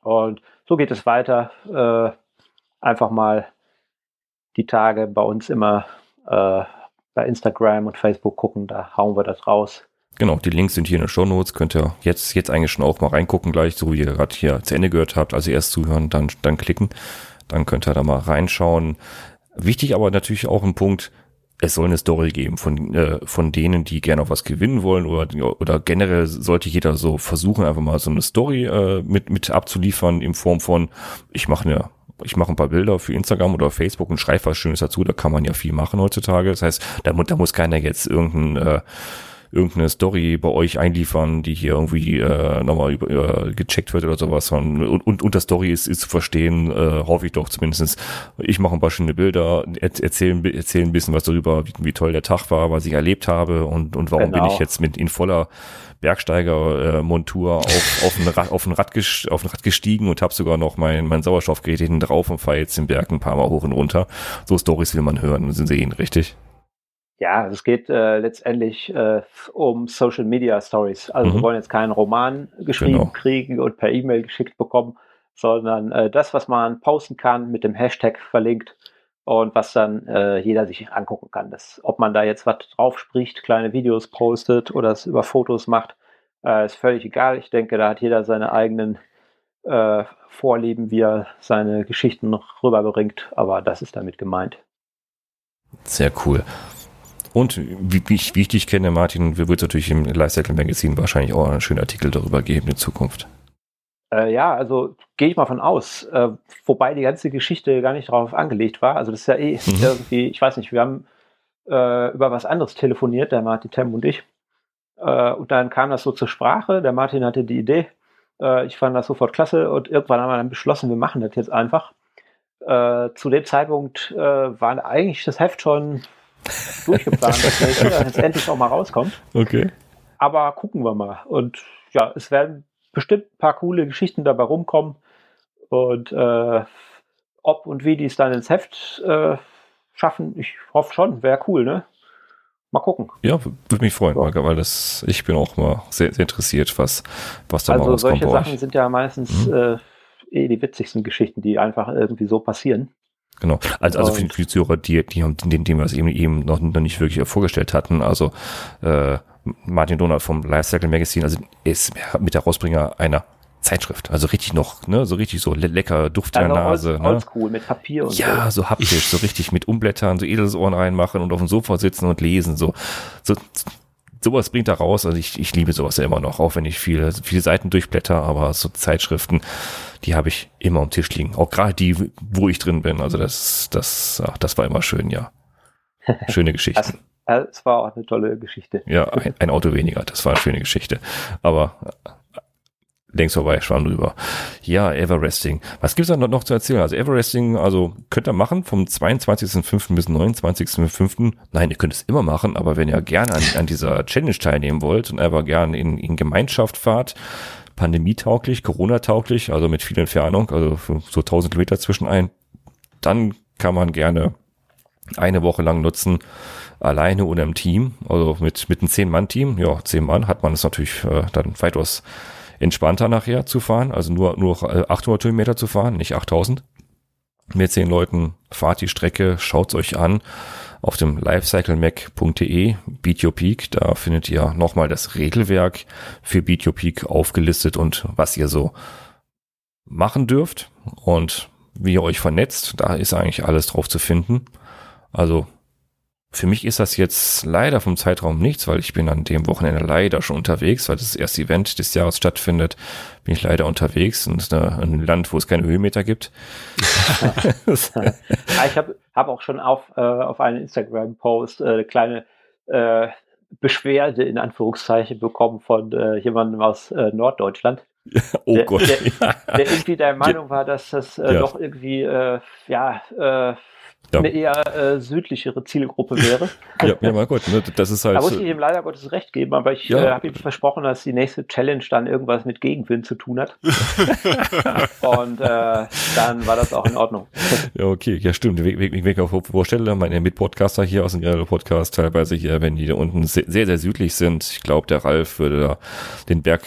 Und so geht es weiter. Äh, einfach mal die Tage bei uns immer äh, bei Instagram und Facebook gucken, da hauen wir das raus. Genau, die Links sind hier in den Show Notes. Könnt ihr jetzt, jetzt eigentlich schon auch mal reingucken gleich, so wie ihr gerade hier zu Ende gehört habt. Also erst zuhören, dann, dann klicken. Dann könnt ihr da mal reinschauen. Wichtig aber natürlich auch ein Punkt, es soll eine Story geben von, äh, von denen, die gerne auch was gewinnen wollen oder, oder generell sollte jeder so versuchen, einfach mal so eine Story äh, mit, mit abzuliefern in Form von, ich mache eine ich mache ein paar Bilder für Instagram oder Facebook und schreibe was Schönes dazu, da kann man ja viel machen heutzutage. Das heißt, da, da muss keiner jetzt irgendein äh, irgendeine Story bei euch einliefern, die hier irgendwie äh, nochmal über, über, gecheckt wird oder sowas. Und, und, und der Story ist, ist zu verstehen, äh, hoffe ich doch zumindest. Ich mache ein paar schöne Bilder, erzähle erzähl ein bisschen was darüber, wie, wie toll der Tag war, was ich erlebt habe und, und warum genau. bin ich jetzt mit in voller Bergsteiger-Montur auf, auf, ein Rad, auf, ein Rad auf ein Rad gestiegen und habe sogar noch mein, mein Sauerstoffgerät hinten drauf und fahre jetzt den Berg ein paar Mal hoch und runter. So Stories will man hören und sehen, richtig? Ja, es geht äh, letztendlich äh, um Social Media Stories. Also mhm. wir wollen jetzt keinen Roman geschrieben genau. kriegen und per E-Mail geschickt bekommen, sondern äh, das, was man posten kann, mit dem Hashtag verlinkt und was dann äh, jeder sich angucken kann. Das, ob man da jetzt was drauf spricht, kleine Videos postet oder es über Fotos macht, äh, ist völlig egal. Ich denke, da hat jeder seine eigenen äh, Vorlieben, wie er seine Geschichten rüberbringt, aber das ist damit gemeint. Sehr cool. Und wie, wie, ich, wie ich dich kenne, Martin, wird es natürlich im Lifecycle Magazine wahrscheinlich auch einen schönen Artikel darüber geben in Zukunft. Äh, ja, also gehe ich mal von aus. Äh, wobei die ganze Geschichte gar nicht darauf angelegt war. Also das ist ja eh mhm. irgendwie, ich weiß nicht, wir haben äh, über was anderes telefoniert, der Martin Tem und ich. Äh, und dann kam das so zur Sprache. Der Martin hatte die Idee. Äh, ich fand das sofort klasse und irgendwann haben wir dann beschlossen, wir machen das jetzt einfach. Äh, zu dem Zeitpunkt war eigentlich das Heft schon durchgeplant, dass der jetzt endlich auch mal rauskommt. Okay. Aber gucken wir mal. Und ja, es werden bestimmt ein paar coole Geschichten dabei rumkommen. Und äh, ob und wie die es dann ins Heft äh, schaffen, ich hoffe schon, wäre cool, ne? Mal gucken. Ja, würde mich freuen, ja. weil das, ich bin auch mal sehr, sehr interessiert, was, was da also mal rauskommt. Also solche Sachen sind ja meistens mhm. äh, eh die witzigsten Geschichten, die einfach irgendwie so passieren. Genau. Also, also für, die Zuhörer, die, die haben den, den wir es eben, eben noch, noch nicht wirklich vorgestellt hatten. Also äh, Martin Donald vom Lifecycle Magazine, also ist mit der Rausbringer einer Zeitschrift. Also richtig noch, ne, so richtig so le lecker Duft in der also Nase. Old, ne? mit Papier und Ja, so, so haptisch, so richtig mit Umblättern, so Edelsohren reinmachen und auf dem Sofa sitzen und lesen. So, so sowas bringt er raus. Also ich, ich liebe sowas ja immer noch, auch wenn ich viele, viele Seiten durchblätter, aber so Zeitschriften, die habe ich immer am Tisch liegen. Auch gerade die, wo ich drin bin. Also das, das, ach, das war immer schön, ja. Schöne Geschichte. Also, es war auch eine tolle Geschichte. Ja, ein, ein, Auto weniger, das war eine schöne Geschichte. Aber Längst vorbei, schwamm drüber. Ja, Everesting. Was gibt's da noch zu erzählen? Also Everesting, also könnt ihr machen vom 22.05. bis 29.05. Nein, ihr könnt es immer machen, aber wenn ihr gerne an, an dieser Challenge teilnehmen wollt und einfach gerne in, in Gemeinschaft fahrt, pandemietauglich, Corona-tauglich, also mit viel Entfernung, also so 1000 Kilometer zwischen ein, dann kann man gerne eine Woche lang nutzen, alleine oder im Team, also mit, mit einem 10-Mann-Team. Ja, 10 Mann hat man es natürlich äh, dann weitaus entspannter nachher zu fahren, also nur, nur 800 Kilometer zu fahren, nicht 8000. Mit zehn Leuten fahrt die Strecke, schaut's euch an auf dem lifecyclemac.de Beat Your Peak. Da findet ihr nochmal das Regelwerk für Beat Your Peak aufgelistet und was ihr so machen dürft und wie ihr euch vernetzt. Da ist eigentlich alles drauf zu finden. Also für mich ist das jetzt leider vom Zeitraum nichts, weil ich bin an dem Wochenende leider schon unterwegs, weil das, erste Event des Jahres stattfindet, bin ich leider unterwegs und in einem Land, wo es keine Höhenmeter gibt. ich habe hab auch schon auf, äh, auf einen Instagram-Post äh, eine kleine äh, Beschwerde in Anführungszeichen bekommen von äh, jemandem aus äh, Norddeutschland. oh der, Gott. Der, der, irgendwie der Meinung war, dass das äh, ja. doch irgendwie äh, ja äh, ja. eine eher äh, südlichere Zielgruppe wäre. ja, ja, mal gut, ne? das ist halt. Da muss ich ihm leider Gottes recht geben, aber ich ja. äh, habe ihm versprochen, dass die nächste Challenge dann irgendwas mit Gegenwind zu tun hat. Und äh, dann war das auch in Ordnung. ja, okay, ja stimmt. Ich, ich, ich auf vorstelle, meine Mitpodcaster hier aus dem Podcast teilweise hier, wenn die da unten sehr, sehr südlich sind, ich glaube, der Ralf würde da den Berg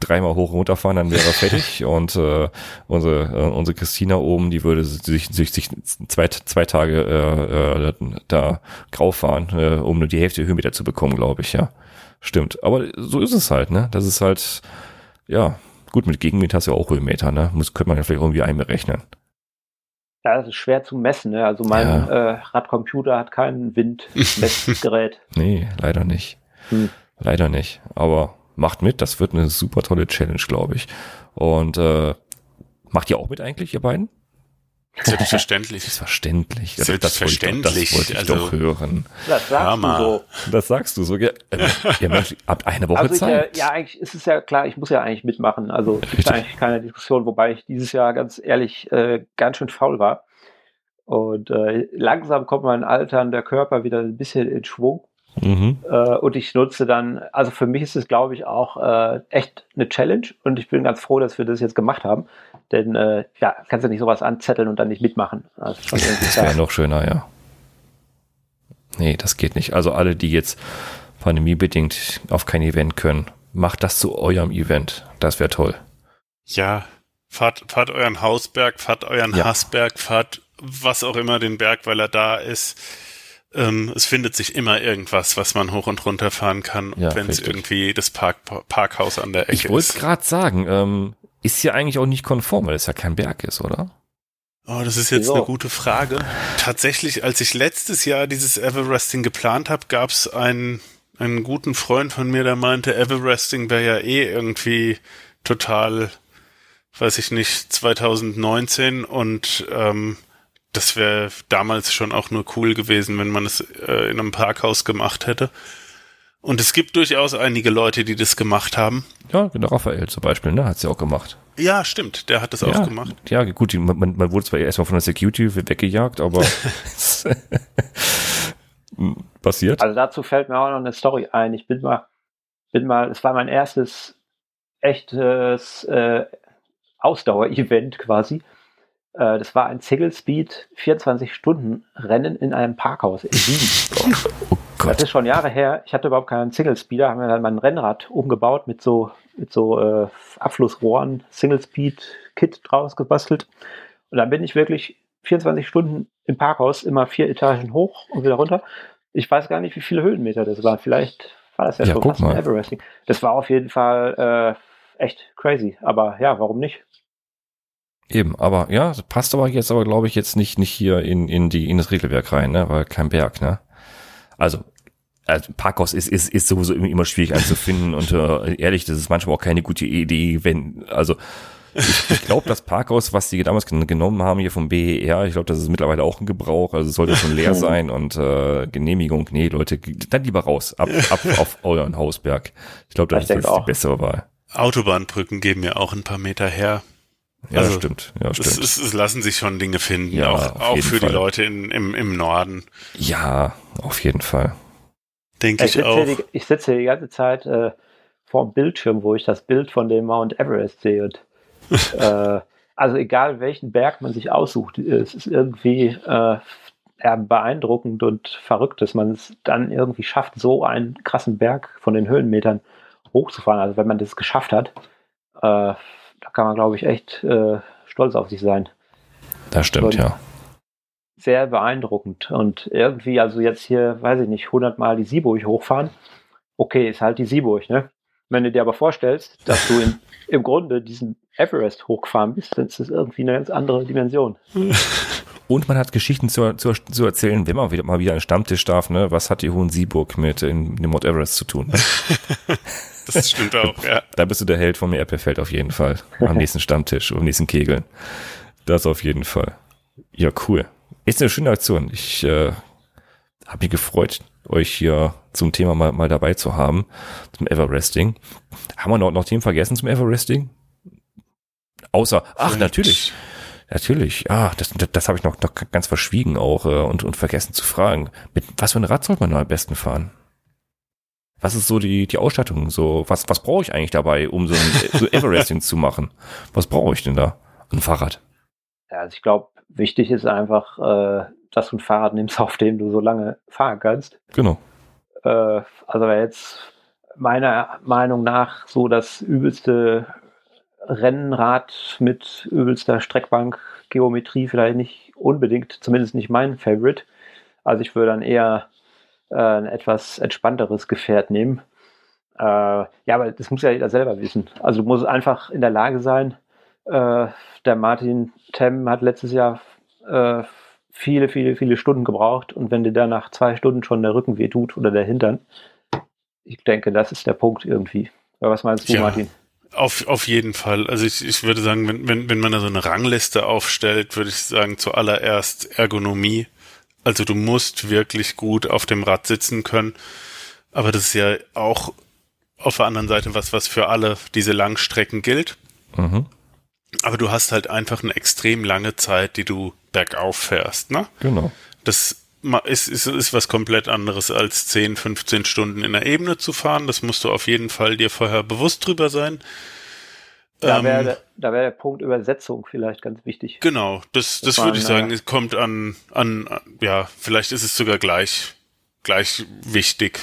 dreimal hoch runterfahren, dann wäre er fertig. Und äh, unsere, äh, unsere Christina oben, die würde sich, sich, sich zwei, zwei Tage äh, äh, da grau fahren, äh, um nur die Hälfte der Höhenmeter zu bekommen, glaube ich, ja. Stimmt. Aber so ist es halt, ne? Das ist halt, ja, gut, mit Gegenwind hast du ja auch Höhenmeter, ne? Muss, könnte man ja vielleicht irgendwie einberechnen. Ja, das ist schwer zu messen, ne? Also mein ja. äh, Radcomputer hat kein Windmessgerät. nee, leider nicht. Hm. Leider nicht. Aber macht mit, das wird eine super tolle Challenge, glaube ich. Und äh, macht ihr auch mit eigentlich, ihr beiden? Selbstverständlich. Selbstverständlich. Selbstverständlich. Das wollte ich, doch, das wollte ich also, doch hören. Das sagst du so. Das sagst du so. Ja, ja Mensch, ab eine Woche also Zeit. Ich, ja, eigentlich ist es ja klar, ich muss ja eigentlich mitmachen. Also es gibt eigentlich keine Diskussion, wobei ich dieses Jahr ganz ehrlich äh, ganz schön faul war. Und äh, langsam kommt mein Alter und der Körper wieder ein bisschen in Schwung. Mhm. Äh, und ich nutze dann, also für mich ist es, glaube ich, auch äh, echt eine Challenge und ich bin ganz froh, dass wir das jetzt gemacht haben. Denn äh, ja, kannst du nicht sowas anzetteln und dann nicht mitmachen. Also das wäre noch schöner, ja. Nee, das geht nicht. Also alle, die jetzt pandemiebedingt auf kein Event können, macht das zu eurem Event. Das wäre toll. Ja, fahrt, fahrt euren Hausberg, fahrt euren ja. Hassberg, fahrt was auch immer den Berg, weil er da ist ähm, es findet sich immer irgendwas, was man hoch und runter fahren kann, ja, wenn es irgendwie das Park, Parkhaus an der Ecke ich ist. Ich wollte gerade sagen, ähm, ist ja eigentlich auch nicht konform, weil es ja kein Berg ist, oder? Oh, das ist jetzt so. eine gute Frage. Tatsächlich, als ich letztes Jahr dieses Everesting geplant habe, gab es einen, einen guten Freund von mir, der meinte, Everesting wäre ja eh irgendwie total, weiß ich nicht, 2019 und ähm, das wäre damals schon auch nur cool gewesen, wenn man es äh, in einem Parkhaus gemacht hätte. Und es gibt durchaus einige Leute, die das gemacht haben. Ja, genau, Raphael zum Beispiel, ne, hat sie auch gemacht. Ja, stimmt, der hat das ja, auch gemacht. Ja, gut, man, man wurde zwar erstmal von der Security weggejagt, aber passiert. Also dazu fällt mir auch noch eine Story ein. Ich bin mal, bin mal, es war mein erstes echtes äh, Ausdauer-Event quasi. Äh, das war ein Single Speed 24-Stunden-Rennen in einem Parkhaus in Wien. Oh Gott. Das ist schon Jahre her. Ich hatte überhaupt keinen Single Speeder, haben wir dann mein Rennrad umgebaut mit so, mit so äh, Abflussrohren, Single Speed Kit draus gebastelt. Und dann bin ich wirklich 24 Stunden im Parkhaus, immer vier Etagen hoch und wieder runter. Ich weiß gar nicht, wie viele Höhenmeter das waren. Vielleicht war das ja, ja schon fast ein Everesting. Das war auf jeden Fall äh, echt crazy. Aber ja, warum nicht? Eben, aber ja, passt aber jetzt aber, glaube ich, jetzt nicht, nicht hier in, in die, in das Regelwerk rein, ne, weil kein Berg, ne. Also, also Parkhaus ist, ist, ist sowieso immer schwierig einzufinden und äh, ehrlich, das ist manchmal auch keine gute Idee, wenn, also ich, ich glaube, das Parkhaus, was die damals genommen haben hier vom BER, ich glaube, das ist mittlerweile auch ein Gebrauch, also es sollte schon leer sein und äh, Genehmigung, nee, Leute, dann lieber raus, ab, ab auf euren Hausberg. Ich glaube, das, das ist die bessere Wahl. Autobahnbrücken geben ja auch ein paar Meter her. Ja, also, stimmt. Ja, stimmt. Es, es, es, lassen sich schon Dinge finden, ja, auch, auch für Fall. die Leute in, im, im Norden. Ja, auf jeden Fall. Denke ich, ich auch. Die, ich sitze hier die ganze Zeit äh, vor dem Bildschirm, wo ich das Bild von dem Mount Everest sehe. Und, äh, also egal welchen Berg man sich aussucht, es ist irgendwie äh, beeindruckend und verrückt, dass man es dann irgendwie schafft, so einen krassen Berg von den Höhenmetern hochzufahren. Also wenn man das geschafft hat, äh, da kann man, glaube ich, echt äh, stolz auf sich sein. Das stimmt, und ja. Sehr beeindruckend. Und irgendwie, also jetzt hier, weiß ich nicht, 100 Mal die Sieburg hochfahren. Okay, ist halt die Sieburg, ne? Wenn du dir aber vorstellst, dass du im, im Grunde diesen Everest hochgefahren bist, dann ist das irgendwie eine ganz andere Dimension. Und man hat Geschichten zu, zu, zu erzählen, wenn man wieder, mal wieder einen Stammtisch darf, ne? Was hat die Hohen Sieburg mit dem Mount Everest zu tun? Ne? Das stimmt auch, ja. Da bist du der Held von mir Erdbeerfeld auf jeden Fall. Am nächsten Stammtisch, am nächsten Kegeln. Das auf jeden Fall. Ja, cool. Ist eine schöne Aktion. Ich äh, habe mich gefreut, euch hier zum Thema mal, mal dabei zu haben, zum Everesting. Haben wir noch, noch Themen vergessen zum Everesting? Außer, ach, natürlich. Natürlich, ah, das, das, das habe ich noch, noch ganz verschwiegen auch äh, und, und vergessen zu fragen. Mit was für ein Rad sollte man da am besten fahren? was ist so die, die Ausstattung? So, was, was brauche ich eigentlich dabei, um so ein so Everesting zu machen? Was brauche ich denn da? Ein Fahrrad? Ja, also ich glaube, wichtig ist einfach, äh, dass du ein Fahrrad nimmst, auf dem du so lange fahren kannst. Genau. Äh, also jetzt meiner Meinung nach so das übelste Rennrad mit übelster Streckbankgeometrie vielleicht nicht unbedingt, zumindest nicht mein Favorite. Also ich würde dann eher äh, ein etwas entspannteres Gefährt nehmen. Äh, ja, aber das muss ja jeder selber wissen. Also du musst einfach in der Lage sein. Äh, der Martin Temm hat letztes Jahr äh, viele, viele, viele Stunden gebraucht und wenn dir da nach zwei Stunden schon der Rücken weh tut oder der Hintern, ich denke, das ist der Punkt irgendwie. Aber was meinst du, ja. Martin? Auf, auf jeden Fall. Also ich, ich würde sagen, wenn, wenn, wenn man da so eine Rangliste aufstellt, würde ich sagen, zuallererst Ergonomie. Also du musst wirklich gut auf dem Rad sitzen können. Aber das ist ja auch auf der anderen Seite was, was für alle diese Langstrecken gilt. Mhm. Aber du hast halt einfach eine extrem lange Zeit, die du bergauf fährst, ne? Genau. Das ist, ist, ist was komplett anderes als 10, 15 Stunden in der Ebene zu fahren. Das musst du auf jeden Fall dir vorher bewusst drüber sein. Da wäre ähm, da wär der Punkt Übersetzung vielleicht ganz wichtig. Genau, das, das würde ich sagen, es kommt an, an, ja, vielleicht ist es sogar gleich, gleich wichtig.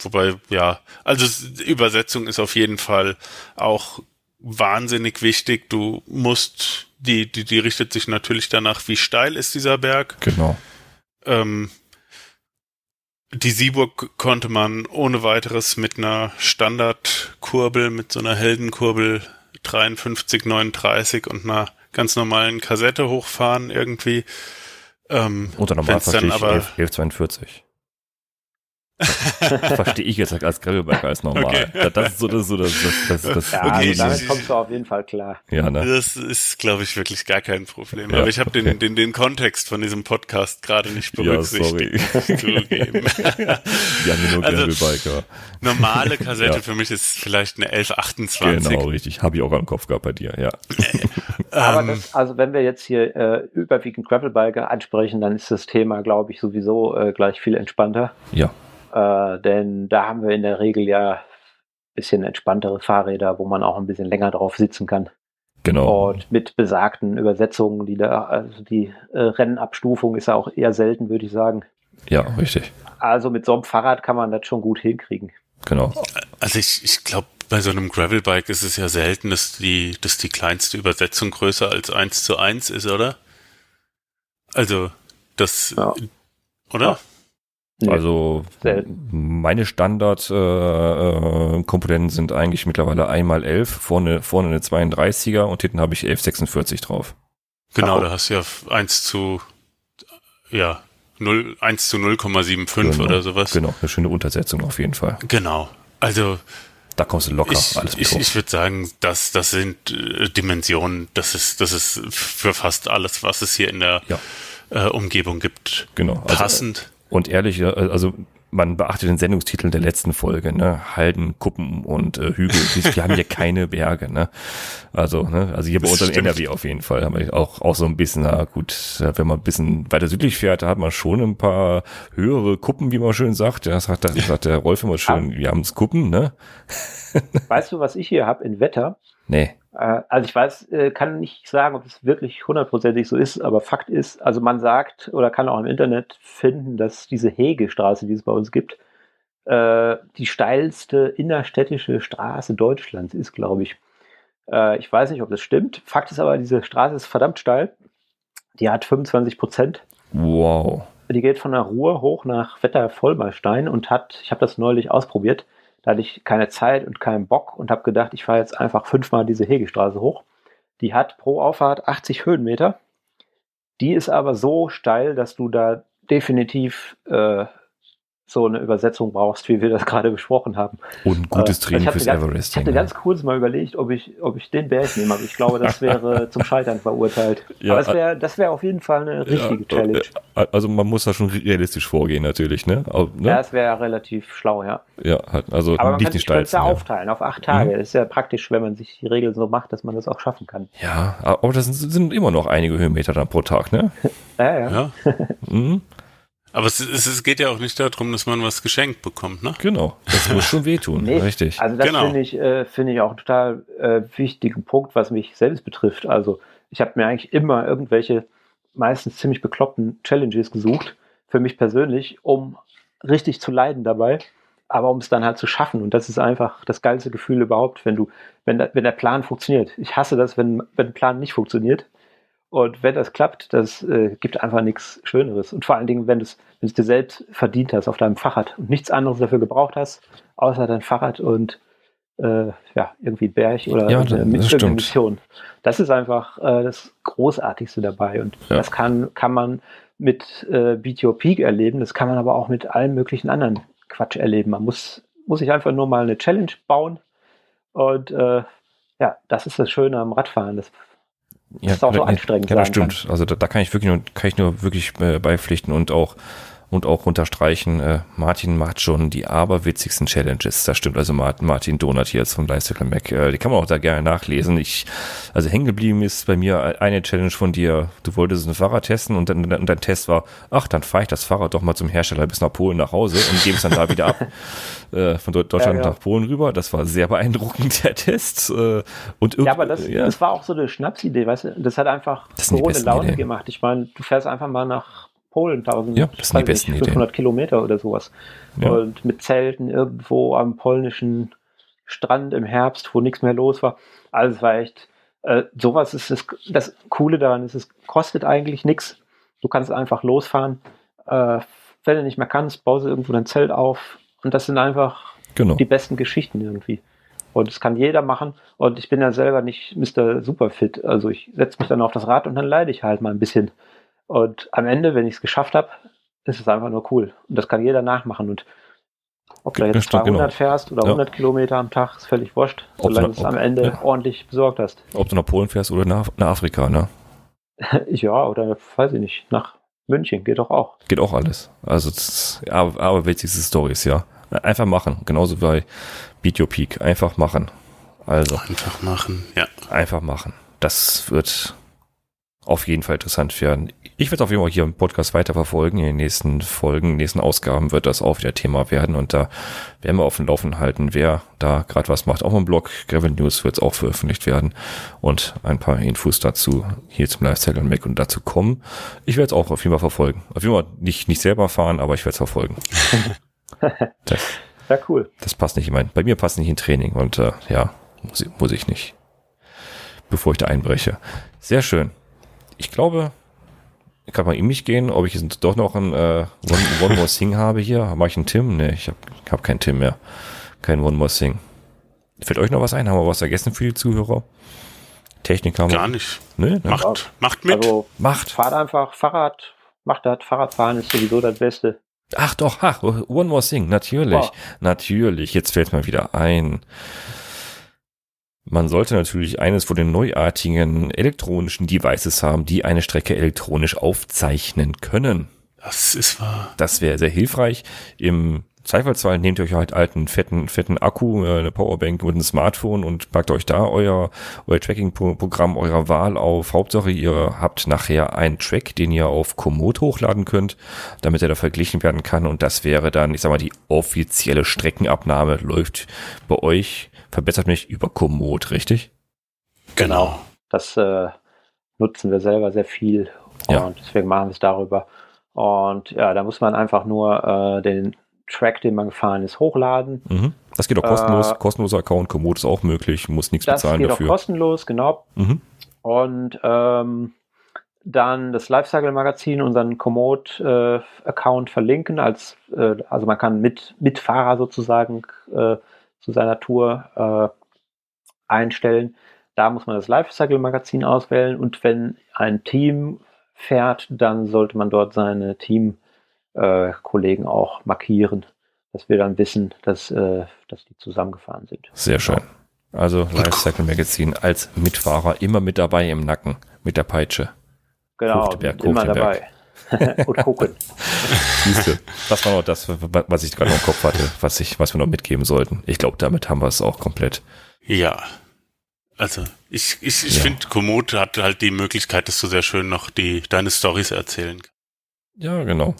Wobei, ja, also Übersetzung ist auf jeden Fall auch wahnsinnig wichtig. Du musst, die, die, die richtet sich natürlich danach, wie steil ist dieser Berg. Genau. Ähm, die Sieburg konnte man ohne weiteres mit einer Standardkurbel, mit so einer Heldenkurbel 53, 39 und einer ganz normalen Kassette hochfahren irgendwie. Ähm, Unter normal verstehe ich 11, 1142. Verstehe ich jetzt als Gravelbiker als normal. Okay. Das ist so das, so das, das, das, das ja, okay. also damit kommst du auf jeden Fall klar. Ja, ne? Das ist, glaube ich, wirklich gar kein Problem. Ja, Aber ich habe okay. den, den, den Kontext von diesem Podcast gerade nicht berücksichtigt. Ja, sorry. Zugeben. Ja, nur also, Gravelbiker. Normale Kassette ja. für mich ist vielleicht eine 1128. Genau, richtig. Habe ich auch am Kopf gehabt bei dir, ja. Aber ähm. das, also wenn wir jetzt hier äh, überwiegend Gravelbiker ansprechen, dann ist das Thema, glaube ich, sowieso äh, gleich viel entspannter. Ja. Äh, denn da haben wir in der Regel ja ein bisschen entspanntere Fahrräder, wo man auch ein bisschen länger drauf sitzen kann. Genau. Und mit besagten Übersetzungen, die da, also die äh, Rennabstufung ist ja auch eher selten, würde ich sagen. Ja, richtig. Also mit so einem Fahrrad kann man das schon gut hinkriegen. Genau. Also ich, ich glaube, bei so einem Gravelbike ist es ja selten, dass die, dass die kleinste Übersetzung größer als 1 zu 1 ist, oder? Also, das, ja. oder? Ja. Nee, also selten. meine Standard-Komponenten äh, äh, sind eigentlich mittlerweile einmal 11, vorne, vorne eine 32er und hinten habe ich 1146 drauf. Genau, da hast du ja 1 zu ja 0, 1 zu 0,75 genau, oder sowas. Genau, eine schöne Untersetzung auf jeden Fall. Genau. Also da kommst du locker ich, alles Ich, ich würde sagen, dass das sind äh, Dimensionen, das ist, das ist für fast alles, was es hier in der ja. äh, Umgebung gibt, genau. Also, passend. Und ehrlich, also man beachtet den Sendungstitel der letzten Folge, ne? Halden, Kuppen und äh, Hügel. Wir haben hier keine Berge, ne? Also, ne? Also hier bei uns im NRW auf jeden Fall haben wir auch, auch so ein bisschen, na gut, wenn man ein bisschen weiter südlich fährt, da hat man schon ein paar höhere Kuppen, wie man schön sagt. Ja, das sagt, das sagt der Rolf immer schön, wir haben Kuppen, ne? Weißt du, was ich hier habe in Wetter? Nee. Äh, also ich weiß, äh, kann nicht sagen, ob es wirklich hundertprozentig so ist, aber Fakt ist, also man sagt oder kann auch im Internet finden, dass diese Hegestraße, die es bei uns gibt, äh, die steilste innerstädtische Straße Deutschlands ist, glaube ich. Ich weiß nicht, ob das stimmt. Fakt ist aber, diese Straße ist verdammt steil. Die hat 25 Prozent. Wow. Die geht von der Ruhr hoch nach Wetter-Vollmerstein und hat, ich habe das neulich ausprobiert, da hatte ich keine Zeit und keinen Bock und habe gedacht, ich fahre jetzt einfach fünfmal diese Hegestraße hoch. Die hat pro Auffahrt 80 Höhenmeter. Die ist aber so steil, dass du da definitiv äh, so eine Übersetzung brauchst, wie wir das gerade besprochen haben. Und ein gutes äh, Training fürs ganz, Everest. Ich hatte ganz kurz mal überlegt, ob ich, ob ich den Berg nehme, aber ich glaube, das wäre zum Scheitern verurteilt. Ja, aber das wäre das wäre auf jeden Fall eine richtige ja, Challenge. Äh, also man muss da schon realistisch vorgehen natürlich, ne? Aber, ne? Ja, das wäre relativ schlau, ja. Ja, also aber man nicht kann sich das ja aufteilen auf acht Tage. Mhm. Das ist ja praktisch, wenn man sich die Regeln so macht, dass man das auch schaffen kann. Ja, aber das sind immer noch einige Höhenmeter dann pro Tag, ne? ja, ja. ja. mhm. Aber es, es, es, geht ja auch nicht darum, dass man was geschenkt bekommt, ne? Genau, das muss schon wehtun, nee, richtig. Also das genau. finde ich, äh, finde ich auch einen total äh, wichtigen Punkt, was mich selbst betrifft. Also ich habe mir eigentlich immer irgendwelche meistens ziemlich bekloppten Challenges gesucht, für mich persönlich, um richtig zu leiden dabei, aber um es dann halt zu schaffen. Und das ist einfach das geilste Gefühl überhaupt, wenn du, wenn, da, wenn der Plan funktioniert. Ich hasse das, wenn, wenn ein Plan nicht funktioniert. Und wenn das klappt, das äh, gibt einfach nichts Schöneres. Und vor allen Dingen, wenn du es dir selbst verdient hast auf deinem Fahrrad und nichts anderes dafür gebraucht hast, außer dein Fahrrad und äh, ja, irgendwie Berg oder ja, das, eine, das Mission. Das ist einfach äh, das Großartigste dabei. Und ja. das kann, kann man mit äh, Beat Your Peak erleben, das kann man aber auch mit allen möglichen anderen Quatsch erleben. Man muss, muss sich einfach nur mal eine Challenge bauen. Und äh, ja, das ist das Schöne am Radfahren. Das ja, ist auch so anstrengend. Ja, das stimmt. Kann. Also da, da, kann ich wirklich nur, kann ich nur wirklich äh, beipflichten und auch und auch unterstreichen, äh, Martin macht schon die aberwitzigsten Challenges. Das stimmt, also Martin, Martin Donat hier jetzt vom Lifecycle Mac. Äh, die kann man auch da gerne nachlesen. Ich, also hängen geblieben ist bei mir eine Challenge von dir. Du wolltest ein Fahrrad testen und, dann, und dein Test war, ach, dann fahre ich das Fahrrad doch mal zum Hersteller bis nach Polen nach Hause und gebe es dann da wieder ab. Äh, von Deutschland ja, ja. nach Polen rüber. Das war sehr beeindruckend, der Test. Äh, und ja, aber das, ja. das war auch so eine Schnapsidee, weißt du? Das hat einfach so eine Laune Ideen. gemacht. Ich meine, du fährst einfach mal nach Polen, 1000, ja, das sind die besten 500 Ideen. Kilometer oder sowas. Ja. Und mit Zelten irgendwo am polnischen Strand im Herbst, wo nichts mehr los war. Also es war echt, äh, sowas ist das, das Coole daran, ist, es kostet eigentlich nichts. Du kannst einfach losfahren. Äh, wenn du nicht mehr kannst, baust du irgendwo dein Zelt auf. Und das sind einfach genau. die besten Geschichten irgendwie. Und das kann jeder machen. Und ich bin ja selber nicht Mr. Superfit. Also ich setze mich dann auf das Rad und dann leide ich halt mal ein bisschen. Und am Ende, wenn ich es geschafft habe, ist es einfach nur cool. Und das kann jeder nachmachen. Und ob du jetzt 200 genau. fährst oder 100 ja. Kilometer am Tag, ist völlig wurscht, solange du es am Ende ja. ordentlich besorgt hast. Ob du nach Polen fährst oder nach, nach Afrika, ne? ja, oder weiß ich nicht, nach München, geht doch auch. Geht auch alles. Also, das, aber, aber witzigste Stories, ja. Einfach machen. Genauso bei Beat Your Peak. Einfach machen. Also. Einfach machen, ja. Einfach machen. Das wird auf jeden Fall interessant werden. Ich werde auf jeden Fall hier im Podcast weiterverfolgen. In den nächsten Folgen, in den nächsten Ausgaben wird das auch wieder Thema werden und da werden wir auf dem Laufen halten, wer da gerade was macht. Auch im Blog Gravel News wird es auch veröffentlicht werden und ein paar Infos dazu hier zum Lifestyle und Mac und dazu kommen. Ich werde es auch auf jeden Fall verfolgen. Auf jeden Fall nicht, nicht selber fahren, aber ich werde es verfolgen. das, ja, cool. Das passt nicht in mein, bei mir passt nicht in Training und äh, ja, muss, muss ich nicht. Bevor ich da einbreche. Sehr schön ich glaube, ich kann mal in mich gehen, ob ich jetzt doch noch ein äh, One, One More Thing habe hier. Mache ich einen Tim? Ne, ich habe hab keinen Tim mehr. Kein One More Thing. Fällt euch noch was ein? Haben wir was vergessen für die Zuhörer? Technik haben wir. Gar nicht. Ne? ne? Macht, macht mit. Also, macht. Fahrt einfach Fahrrad. Macht das. Fahrradfahren ist sowieso das Beste. Ach doch, ach, One More Thing. Natürlich. Oh. Natürlich. Jetzt fällt mir wieder ein. Man sollte natürlich eines von den neuartigen elektronischen Devices haben, die eine Strecke elektronisch aufzeichnen können. Das ist wahr. Das wäre sehr hilfreich. Im Zweifelsfall nehmt ihr euch halt alten, fetten, fetten Akku, äh, eine Powerbank und ein Smartphone und packt euch da euer, euer Tracking-Programm eurer Wahl auf. Hauptsache, ihr habt nachher einen Track, den ihr auf Komoot hochladen könnt, damit er da verglichen werden kann. Und das wäre dann, ich sag mal, die offizielle Streckenabnahme läuft bei euch, verbessert mich über Komoot, richtig? Genau. Das äh, nutzen wir selber sehr viel und ja. deswegen machen wir es darüber. Und ja, da muss man einfach nur äh, den Track, den man gefahren ist, hochladen. Mhm. Das geht auch kostenlos. Äh, Kostenloser Account, Komoot ist auch möglich, muss nichts bezahlen dafür. Das geht auch kostenlos, genau. Mhm. Und ähm, dann das Lifecycle-Magazin, unseren Komoot-Account äh, verlinken. Als, äh, also man kann mit Mitfahrer sozusagen äh, zu seiner Tour äh, einstellen. Da muss man das Lifecycle-Magazin auswählen und wenn ein Team fährt, dann sollte man dort seine Team äh, auch markieren, dass wir dann wissen, dass, äh, dass die zusammengefahren sind. Sehr schön. Also Lifecycle Magazin als Mitfahrer immer mit dabei im Nacken, mit der Peitsche. Genau, Berg, immer dabei. und gucken. Siehste, das war noch das, was ich gerade noch im Kopf hatte, was, ich, was wir noch mitgeben sollten. Ich glaube, damit haben wir es auch komplett. Ja. Also, ich, ich, ich ja. finde, Komoot hat halt die Möglichkeit, dass du sehr schön noch die, deine Stories erzählen kannst. Ja, genau.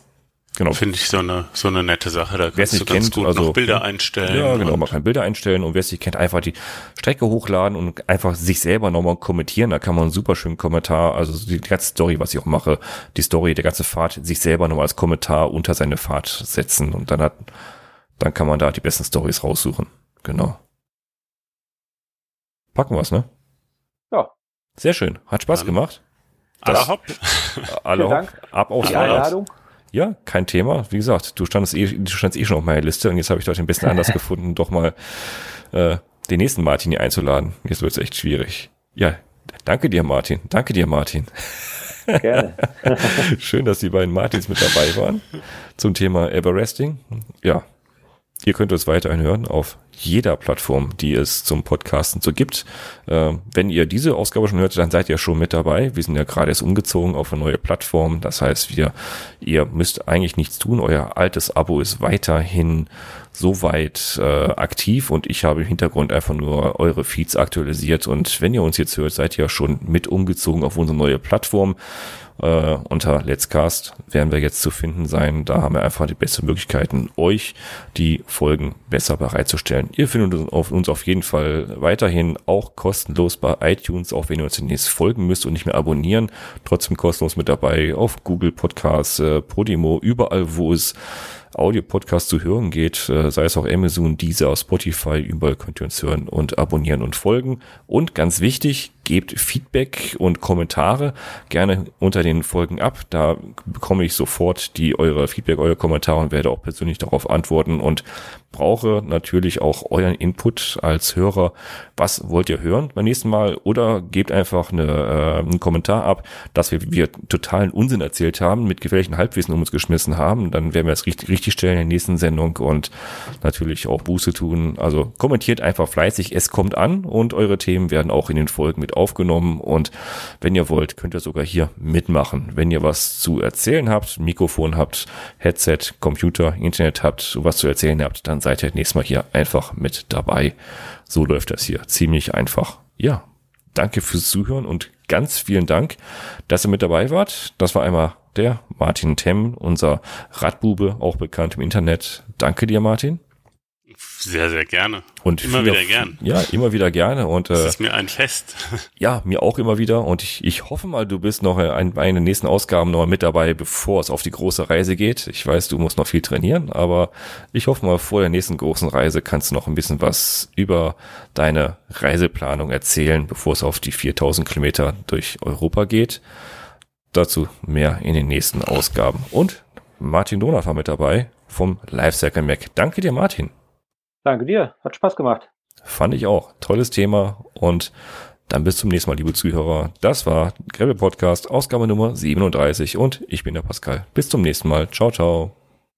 Genau. Finde ich so eine, so eine nette Sache. Da kannst du ganz kennt, gut also, noch Bilder einstellen. Ja, genau. Man kann Bilder einstellen und wer es nicht kennt, einfach die Strecke hochladen und einfach sich selber nochmal kommentieren. Da kann man einen super schönen Kommentar, also die ganze Story, was ich auch mache, die Story, der ganze Fahrt, sich selber nochmal als Kommentar unter seine Fahrt setzen und dann hat, dann kann man da die besten Stories raussuchen. Genau. Packen wir's, ne? Ja. Sehr schön. Hat Spaß dann gemacht. Alle hopp. Alle hopp. Ab aufs Fahrrad. Ja, kein Thema. Wie gesagt, du standest eh, du standest eh schon auf meiner Liste und jetzt habe ich doch den besten Anlass gefunden, doch mal äh, den nächsten Martin hier einzuladen. Jetzt wird es echt schwierig. Ja, danke dir, Martin. Danke dir, Martin. Gerne. Schön, dass die beiden Martins mit dabei waren zum Thema Everesting. Ja, Ihr könnt uns weiterhin hören auf jeder Plattform, die es zum Podcasten so gibt. Äh, wenn ihr diese Ausgabe schon hört, dann seid ihr schon mit dabei. Wir sind ja gerade erst umgezogen auf eine neue Plattform. Das heißt, wir, ihr müsst eigentlich nichts tun. Euer altes Abo ist weiterhin soweit äh, aktiv und ich habe im Hintergrund einfach nur eure Feeds aktualisiert. Und wenn ihr uns jetzt hört, seid ihr schon mit umgezogen auf unsere neue Plattform. Äh, unter Let's Cast werden wir jetzt zu finden sein. Da haben wir einfach die besten Möglichkeiten, euch die Folgen besser bereitzustellen. Ihr findet uns auf jeden Fall weiterhin auch kostenlos bei iTunes, auch wenn ihr uns demnächst folgen müsst und nicht mehr abonnieren. Trotzdem kostenlos mit dabei auf Google Podcasts, äh, Podimo, überall, wo es Audio-Podcast zu hören geht, äh, sei es auch Amazon, Deezer, Spotify, überall könnt ihr uns hören und abonnieren und folgen. Und ganz wichtig, gebt Feedback und Kommentare gerne unter den Folgen ab. Da bekomme ich sofort die eure Feedback, eure Kommentare und werde auch persönlich darauf antworten und brauche natürlich auch euren Input als Hörer. Was wollt ihr hören beim nächsten Mal? Oder gebt einfach eine, äh, einen Kommentar ab, dass wir, wir totalen Unsinn erzählt haben, mit gefährlichen Halbwissen um uns geschmissen haben. Dann werden wir es richtig, richtig stellen in der nächsten Sendung und natürlich auch Buße tun. Also kommentiert einfach fleißig. Es kommt an und eure Themen werden auch in den Folgen mit aufgenommen. Und wenn ihr wollt, könnt ihr sogar hier mitmachen. Wenn ihr was zu erzählen habt, Mikrofon habt, Headset, Computer, Internet habt, was zu erzählen habt, dann seid ihr nächstes Mal hier einfach mit dabei. So läuft das hier. Ziemlich einfach. Ja, danke fürs Zuhören und ganz vielen Dank, dass ihr mit dabei wart. Das war einmal der Martin Temm, unser Radbube, auch bekannt im Internet. Danke dir, Martin. Sehr, sehr gerne. Und immer wieder gern. Ja, immer wieder gerne. Und äh, das ist mir ein Fest. Ja, mir auch immer wieder. Und ich, ich hoffe mal, du bist noch in einer der nächsten Ausgaben noch mit dabei, bevor es auf die große Reise geht. Ich weiß, du musst noch viel trainieren, aber ich hoffe mal, vor der nächsten großen Reise kannst du noch ein bisschen was über deine Reiseplanung erzählen, bevor es auf die 4000 Kilometer durch Europa geht. Dazu mehr in den nächsten Ausgaben. Und Martin Donat war mit dabei vom Lifecycle Mac. Danke dir, Martin. Danke dir, hat Spaß gemacht. Fand ich auch. Tolles Thema und dann bis zum nächsten Mal, liebe Zuhörer. Das war Gravel Podcast, Ausgabe Nummer 37 und ich bin der Pascal. Bis zum nächsten Mal. Ciao, ciao.